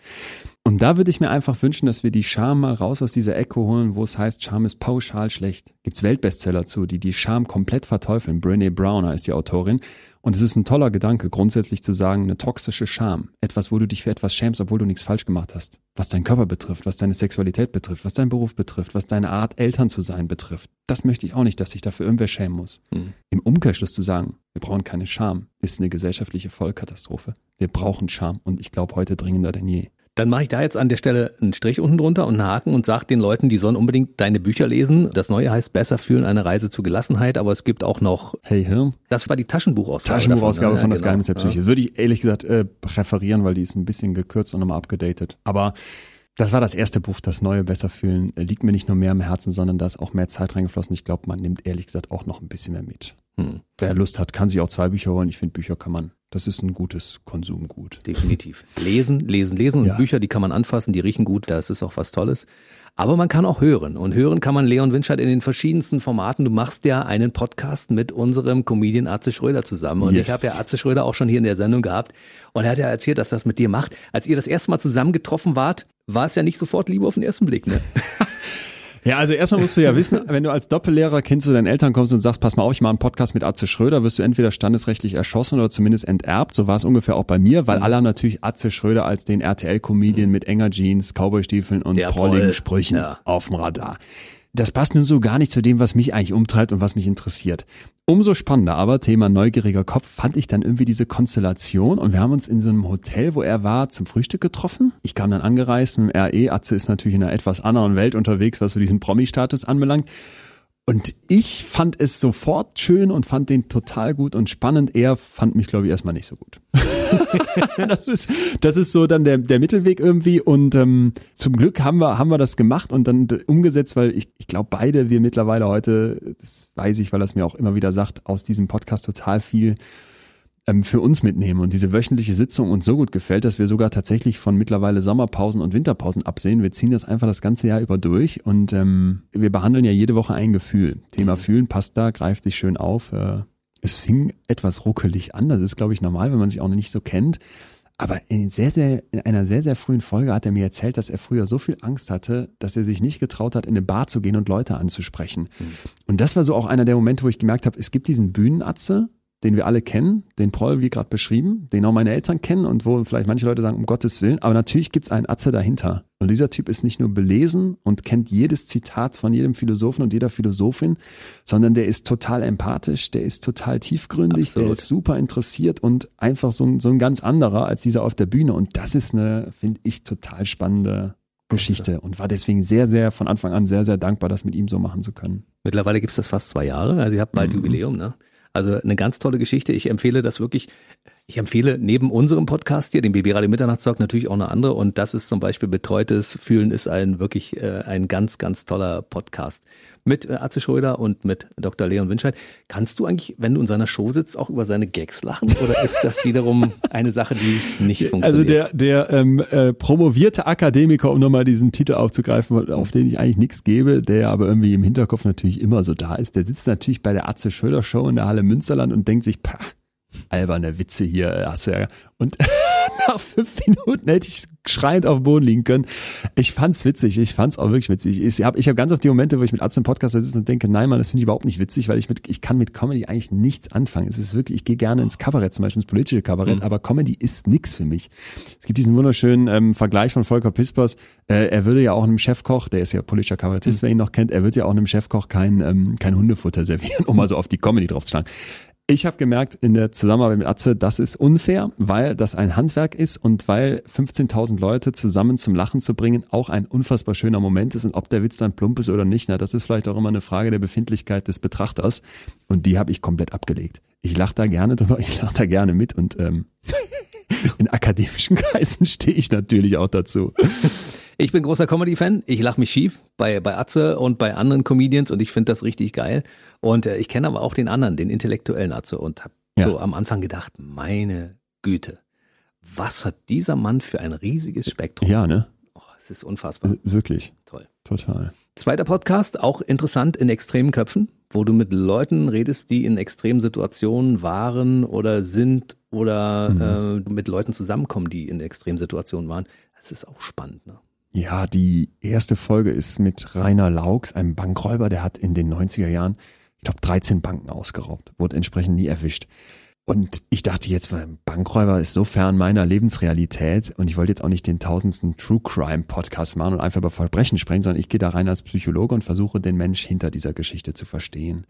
Und da würde ich mir einfach wünschen, dass wir die Scham mal raus aus dieser Ecke holen, wo es heißt, Scham ist pauschal schlecht. Gibt's Weltbestseller zu, die die Scham komplett verteufeln. Brené Brown heißt die Autorin. Und es ist ein toller Gedanke, grundsätzlich zu sagen, eine toxische Scham. Etwas, wo du dich für etwas schämst, obwohl du nichts falsch gemacht hast. Was deinen Körper betrifft, was deine Sexualität betrifft, was deinen Beruf betrifft, was deine Art, Eltern zu sein betrifft. Das möchte ich auch nicht, dass sich dafür irgendwer schämen muss. Mhm. Im Umkehrschluss zu sagen, wir brauchen keine Scham, ist eine gesellschaftliche Vollkatastrophe. Wir brauchen Scham und ich glaube heute dringender denn je. Dann mache ich da jetzt an der Stelle einen Strich unten drunter und einen Haken und sage den Leuten, die sollen unbedingt deine Bücher lesen. Das neue heißt Besser fühlen, eine Reise zur Gelassenheit, aber es gibt auch noch Hey Hirn. Das war die Taschenbuchausgabe. Taschenbuchausgabe davon, von, Das genau. Geheimnis der Psyche. Ja. Würde ich ehrlich gesagt äh, präferieren, weil die ist ein bisschen gekürzt und nochmal abgedatet. Aber das war das erste Buch, das neue Besser fühlen. Äh, liegt mir nicht nur mehr am Herzen, sondern da ist auch mehr Zeit reingeflossen. Ich glaube, man nimmt ehrlich gesagt auch noch ein bisschen mehr mit. Hm. Wer Lust hat, kann sich auch zwei Bücher holen. Ich finde, Bücher kann man das ist ein gutes Konsumgut. Definitiv. Lesen, lesen, lesen und ja. Bücher, die kann man anfassen, die riechen gut, das ist auch was Tolles. Aber man kann auch hören. Und hören kann man Leon Winscheid in den verschiedensten Formaten. Du machst ja einen Podcast mit unserem Comedian Atze Schröder zusammen. Und yes. ich habe ja Atze Schröder auch schon hier in der Sendung gehabt. Und er hat ja erzählt, dass er das mit dir macht. Als ihr das erste Mal zusammen getroffen wart, war es ja nicht sofort Liebe auf den ersten Blick, ne? Ja, also erstmal musst du ja wissen, wenn du als Doppellehrer Kind zu deinen Eltern kommst und sagst, pass mal auf, ich mache einen Podcast mit Atze Schröder, wirst du entweder standesrechtlich erschossen oder zumindest enterbt. So war es ungefähr auch bei mir, weil mhm. alle haben natürlich Atze Schröder als den RTL-Comedian mhm. mit enger Jeans, Cowboystiefeln und prolligen Sprüchen ja. auf dem Radar. Das passt nun so gar nicht zu dem, was mich eigentlich umtreibt und was mich interessiert. Umso spannender aber, Thema neugieriger Kopf, fand ich dann irgendwie diese Konstellation und wir haben uns in so einem Hotel, wo er war, zum Frühstück getroffen. Ich kam dann angereist mit dem RE. Atze ist natürlich in einer etwas anderen Welt unterwegs, was so diesen Promi-Status anbelangt. Und ich fand es sofort schön und fand den total gut und spannend. Er fand mich, glaube ich, erstmal nicht so gut. das, ist, das ist so dann der, der Mittelweg irgendwie. Und ähm, zum Glück haben wir, haben wir das gemacht und dann umgesetzt, weil ich, ich glaube, beide wir mittlerweile heute, das weiß ich, weil er es mir auch immer wieder sagt, aus diesem Podcast total viel ähm, für uns mitnehmen und diese wöchentliche Sitzung uns so gut gefällt, dass wir sogar tatsächlich von mittlerweile Sommerpausen und Winterpausen absehen. Wir ziehen das einfach das ganze Jahr über durch und ähm, wir behandeln ja jede Woche ein Gefühl. Thema mhm. Fühlen passt da, greift sich schön auf. Äh, es fing etwas ruckelig an, das ist glaube ich normal, wenn man sich auch noch nicht so kennt. Aber in, sehr, sehr, in einer sehr, sehr frühen Folge hat er mir erzählt, dass er früher so viel Angst hatte, dass er sich nicht getraut hat, in eine Bar zu gehen und Leute anzusprechen. Mhm. Und das war so auch einer der Momente, wo ich gemerkt habe, es gibt diesen Bühnenatze, den wir alle kennen, den Proll wie gerade beschrieben, den auch meine Eltern kennen und wo vielleicht manche Leute sagen, um Gottes Willen, aber natürlich gibt es einen Atze dahinter. Und dieser Typ ist nicht nur belesen und kennt jedes Zitat von jedem Philosophen und jeder Philosophin, sondern der ist total empathisch, der ist total tiefgründig, Absolut. der ist super interessiert und einfach so ein, so ein ganz anderer als dieser auf der Bühne. Und das ist eine, finde ich, total spannende Geschichte und war deswegen sehr, sehr von Anfang an sehr, sehr dankbar, das mit ihm so machen zu können. Mittlerweile gibt es das fast zwei Jahre, also ihr habt bald mhm. Jubiläum, ne? Also eine ganz tolle Geschichte. Ich empfehle das wirklich. Ich empfehle neben unserem Podcast hier, dem BB Radio Mitternachtstalk, natürlich auch eine andere. Und das ist zum Beispiel Betreutes Fühlen ist ein wirklich äh, ein ganz, ganz toller Podcast mit äh, Atze Schröder und mit Dr. Leon Winscheid. Kannst du eigentlich, wenn du in seiner Show sitzt, auch über seine Gags lachen? Oder ist das wiederum eine Sache, die nicht funktioniert? Also der, der ähm, äh, promovierte Akademiker, um nochmal diesen Titel aufzugreifen, auf den ich eigentlich nichts gebe, der aber irgendwie im Hinterkopf natürlich immer so da ist, der sitzt natürlich bei der Atze Schröder Show in der Halle Münsterland und denkt sich, pah, alberne Witze hier hast du ja. Und nach fünf Minuten hätte ich schreiend auf dem Boden liegen können. Ich fand's witzig. Ich fand's auch wirklich witzig. Ich habe ich hab ganz oft die Momente, wo ich mit Arzt im Podcast sitze und denke, nein, Mann, das finde ich überhaupt nicht witzig, weil ich mit, ich kann mit Comedy eigentlich nichts anfangen. Es ist wirklich, ich gehe gerne ins Kabarett, zum Beispiel ins politische Kabarett, mhm. aber Comedy ist nix für mich. Es gibt diesen wunderschönen ähm, Vergleich von Volker Pispers. Äh, er würde ja auch einem Chefkoch, der ist ja politischer Kabarettist, mhm. wer ihn noch kennt, er wird ja auch einem Chefkoch kein, ähm, kein Hundefutter servieren, um mal so auf die Comedy draufzuschlagen. Ich habe gemerkt in der Zusammenarbeit mit Atze, das ist unfair, weil das ein Handwerk ist und weil 15.000 Leute zusammen zum Lachen zu bringen auch ein unfassbar schöner Moment ist und ob der Witz dann plump ist oder nicht, na, das ist vielleicht auch immer eine Frage der Befindlichkeit des Betrachters und die habe ich komplett abgelegt. Ich lache da gerne drüber, ich lache da gerne mit und ähm, in akademischen Kreisen stehe ich natürlich auch dazu. Ich bin großer Comedy-Fan. Ich lache mich schief bei, bei Atze und bei anderen Comedians und ich finde das richtig geil. Und äh, ich kenne aber auch den anderen, den intellektuellen Atze und habe ja. so am Anfang gedacht, meine Güte, was hat dieser Mann für ein riesiges Spektrum? Ja, ne? Oh, es ist unfassbar. Wirklich. Toll. Total. Zweiter Podcast, auch interessant in extremen Köpfen, wo du mit Leuten redest, die in extremen Situationen waren oder sind oder mhm. äh, mit Leuten zusammenkommen, die in extremen Situationen waren. Das ist auch spannend. Ne? Ja, die erste Folge ist mit Rainer Laux, einem Bankräuber, der hat in den 90er Jahren, ich glaube, 13 Banken ausgeraubt, wurde entsprechend nie erwischt. Und ich dachte jetzt, Bankräuber ist so fern meiner Lebensrealität und ich wollte jetzt auch nicht den tausendsten True Crime Podcast machen und einfach über Verbrechen sprechen, sondern ich gehe da rein als Psychologe und versuche den Mensch hinter dieser Geschichte zu verstehen.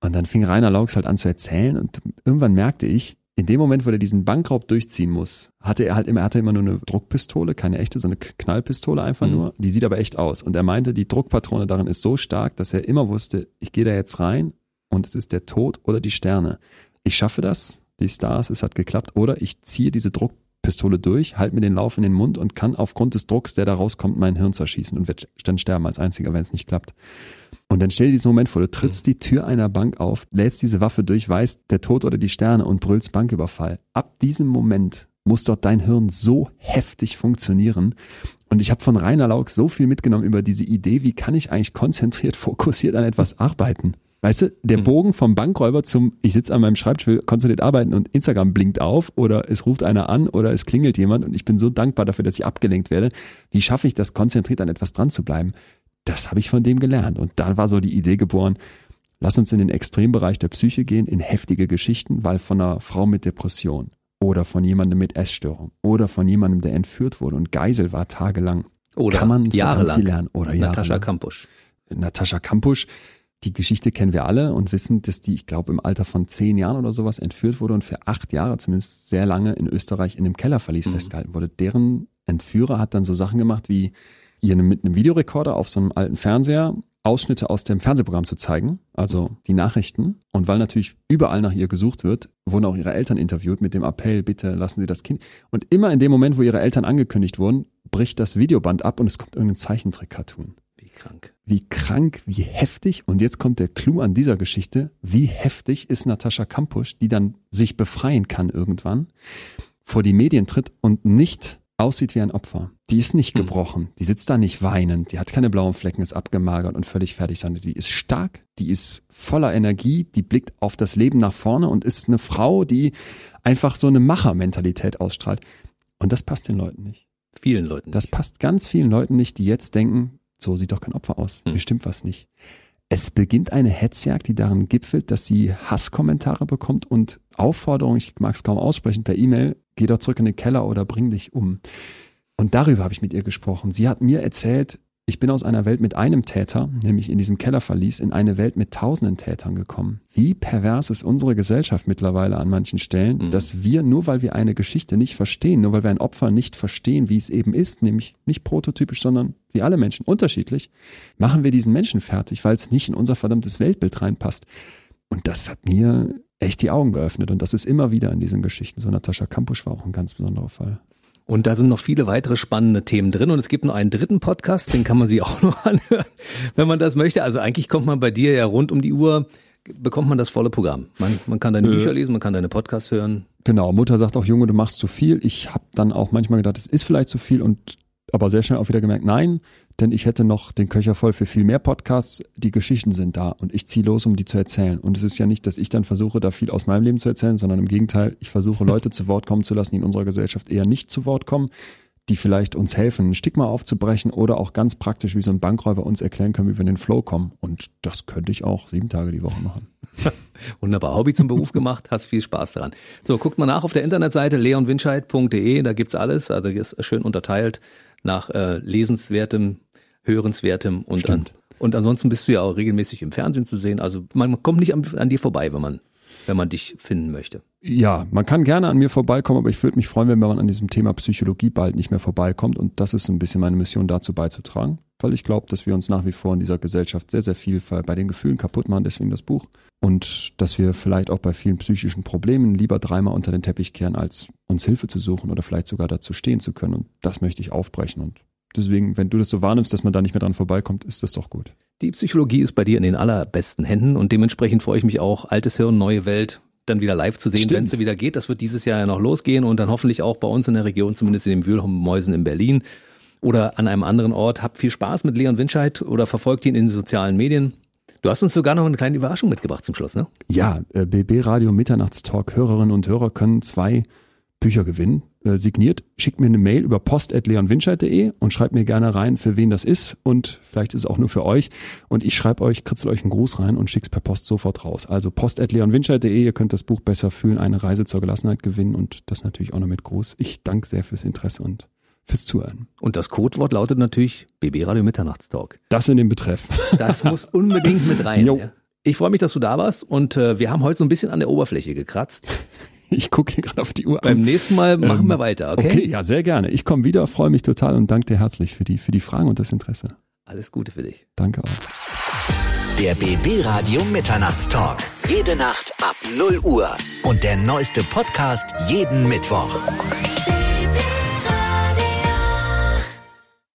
Und dann fing Rainer Laux halt an zu erzählen und irgendwann merkte ich, in dem Moment, wo er diesen Bankraub durchziehen muss, hatte er halt immer, er hatte immer nur eine Druckpistole, keine echte, so eine Knallpistole einfach mhm. nur. Die sieht aber echt aus. Und er meinte, die Druckpatrone darin ist so stark, dass er immer wusste, ich gehe da jetzt rein und es ist der Tod oder die Sterne. Ich schaffe das, die Stars, es hat geklappt, oder ich ziehe diese Druckpistole durch, halte mir den Lauf in den Mund und kann aufgrund des Drucks, der da rauskommt, mein Hirn zerschießen und werde dann sterben als einziger, wenn es nicht klappt. Und dann stell dir diesen Moment vor, du trittst die Tür einer Bank auf, lädst diese Waffe durch, weißt der Tod oder die Sterne und brüllst Banküberfall. Ab diesem Moment muss dort dein Hirn so heftig funktionieren. Und ich habe von Rainer Laux so viel mitgenommen über diese Idee, wie kann ich eigentlich konzentriert, fokussiert an etwas arbeiten. Weißt du, der mhm. Bogen vom Bankräuber zum, ich sitze an meinem Schreibtisch, will konzentriert arbeiten und Instagram blinkt auf oder es ruft einer an oder es klingelt jemand und ich bin so dankbar dafür, dass ich abgelenkt werde. Wie schaffe ich das, konzentriert an etwas dran zu bleiben? Das habe ich von dem gelernt. Und dann war so die Idee geboren, lass uns in den Extrembereich der Psyche gehen, in heftige Geschichten, weil von einer Frau mit Depression oder von jemandem mit Essstörung oder von jemandem, der entführt wurde und Geisel war tagelang, oder kann man jahrelang viel lernen. Oder Natascha Kampusch. Natascha Kampusch. Die Geschichte kennen wir alle und wissen, dass die, ich glaube, im Alter von zehn Jahren oder sowas entführt wurde und für acht Jahre, zumindest sehr lange, in Österreich in einem Kellerverlies mhm. festgehalten wurde. Deren Entführer hat dann so Sachen gemacht wie ihr mit einem Videorekorder auf so einem alten Fernseher Ausschnitte aus dem Fernsehprogramm zu zeigen, also die Nachrichten. Und weil natürlich überall nach ihr gesucht wird, wurden auch ihre Eltern interviewt mit dem Appell, bitte lassen Sie das Kind. Und immer in dem Moment, wo ihre Eltern angekündigt wurden, bricht das Videoband ab und es kommt irgendein Zeichentrick-Cartoon. Wie krank. Wie krank, wie heftig. Und jetzt kommt der Clou an dieser Geschichte. Wie heftig ist Natascha Kampusch, die dann sich befreien kann irgendwann, vor die Medien tritt und nicht aussieht wie ein Opfer. Die ist nicht hm. gebrochen, die sitzt da nicht weinend, die hat keine blauen Flecken, ist abgemagert und völlig fertig, sondern die ist stark, die ist voller Energie, die blickt auf das Leben nach vorne und ist eine Frau, die einfach so eine Machermentalität ausstrahlt. Und das passt den Leuten nicht. Vielen Leuten. Das passt ganz vielen Leuten nicht, die jetzt denken, so sieht doch kein Opfer aus. Hm. Mir stimmt was nicht. Es beginnt eine Hetzjagd, die darin gipfelt, dass sie Hasskommentare bekommt und Aufforderungen, ich mag es kaum aussprechen, per E-Mail, geh doch zurück in den Keller oder bring dich um. Und darüber habe ich mit ihr gesprochen. Sie hat mir erzählt, ich bin aus einer Welt mit einem Täter, nämlich in diesem Kellerverlies, in eine Welt mit tausenden Tätern gekommen. Wie pervers ist unsere Gesellschaft mittlerweile an manchen Stellen, mhm. dass wir, nur weil wir eine Geschichte nicht verstehen, nur weil wir ein Opfer nicht verstehen, wie es eben ist, nämlich nicht prototypisch, sondern wie alle Menschen, unterschiedlich, machen wir diesen Menschen fertig, weil es nicht in unser verdammtes Weltbild reinpasst. Und das hat mir echt die Augen geöffnet. Und das ist immer wieder in diesen Geschichten. So Natascha Kampusch war auch ein ganz besonderer Fall. Und da sind noch viele weitere spannende Themen drin. Und es gibt noch einen dritten Podcast, den kann man sich auch noch anhören, wenn man das möchte. Also eigentlich kommt man bei dir ja rund um die Uhr, bekommt man das volle Programm. Man, man kann deine äh, Bücher lesen, man kann deine Podcasts hören. Genau, Mutter sagt auch, Junge, du machst zu viel. Ich habe dann auch manchmal gedacht, es ist vielleicht zu viel und aber sehr schnell auch wieder gemerkt, nein, denn ich hätte noch den Köcher voll für viel mehr Podcasts. Die Geschichten sind da und ich ziehe los, um die zu erzählen. Und es ist ja nicht, dass ich dann versuche, da viel aus meinem Leben zu erzählen, sondern im Gegenteil, ich versuche Leute zu Wort kommen zu lassen, die in unserer Gesellschaft eher nicht zu Wort kommen, die vielleicht uns helfen, ein Stigma aufzubrechen oder auch ganz praktisch wie so ein Bankräuber uns erklären können, wie wir in den Flow kommen. Und das könnte ich auch sieben Tage die Woche machen. Wunderbar. Hobby zum Beruf gemacht, hast viel Spaß daran. So, guckt mal nach auf der Internetseite leonwinscheid.de, da gibt's alles. Also ist schön unterteilt nach äh, lesenswertem, hörenswertem und an, und ansonsten bist du ja auch regelmäßig im Fernsehen zu sehen. Also man kommt nicht an, an dir vorbei, wenn man wenn man dich finden möchte. Ja, man kann gerne an mir vorbeikommen, aber ich würde mich freuen, wenn man an diesem Thema Psychologie bald nicht mehr vorbeikommt. Und das ist ein bisschen meine Mission, dazu beizutragen, weil ich glaube, dass wir uns nach wie vor in dieser Gesellschaft sehr, sehr viel bei den Gefühlen kaputt machen, deswegen das Buch. Und dass wir vielleicht auch bei vielen psychischen Problemen lieber dreimal unter den Teppich kehren, als uns Hilfe zu suchen oder vielleicht sogar dazu stehen zu können. Und das möchte ich aufbrechen. Und deswegen, wenn du das so wahrnimmst, dass man da nicht mehr dran vorbeikommt, ist das doch gut. Die Psychologie ist bei dir in den allerbesten Händen und dementsprechend freue ich mich auch, altes Hirn, neue Welt dann wieder live zu sehen, wenn es wieder geht. Das wird dieses Jahr ja noch losgehen und dann hoffentlich auch bei uns in der Region, zumindest in den Wühlmäusen in Berlin oder an einem anderen Ort. Habt viel Spaß mit Leon Winscheid oder verfolgt ihn in den sozialen Medien. Du hast uns sogar noch eine kleine Überraschung mitgebracht zum Schluss, ne? Ja, BB äh, Radio Mitternachtstalk Hörerinnen und Hörer können zwei Bücher gewinnen äh, signiert, schickt mir eine Mail über post.leonwinscheid.de und schreibt mir gerne rein, für wen das ist und vielleicht ist es auch nur für euch und ich schreibe euch, kritzel euch einen Gruß rein und schick's per Post sofort raus. Also post.leonwinscheid.de, ihr könnt das Buch besser fühlen, eine Reise zur Gelassenheit gewinnen und das natürlich auch noch mit Gruß. Ich danke sehr fürs Interesse und fürs Zuhören. Und das Codewort lautet natürlich BB Radio Mitternachtstalk. Das in dem Betreff. Das muss unbedingt mit rein. Jo. Ich freue mich, dass du da warst und äh, wir haben heute so ein bisschen an der Oberfläche gekratzt. Ich gucke hier gerade auf die Uhr. Beim nächsten Mal machen ähm, wir weiter, okay? Okay, ja, sehr gerne. Ich komme wieder, freue mich total und danke dir herzlich für die, für die Fragen und das Interesse. Alles Gute für dich. Danke auch. Der BB Radio Mitternachtstalk. Jede Nacht ab 0 Uhr. Und der neueste Podcast jeden Mittwoch.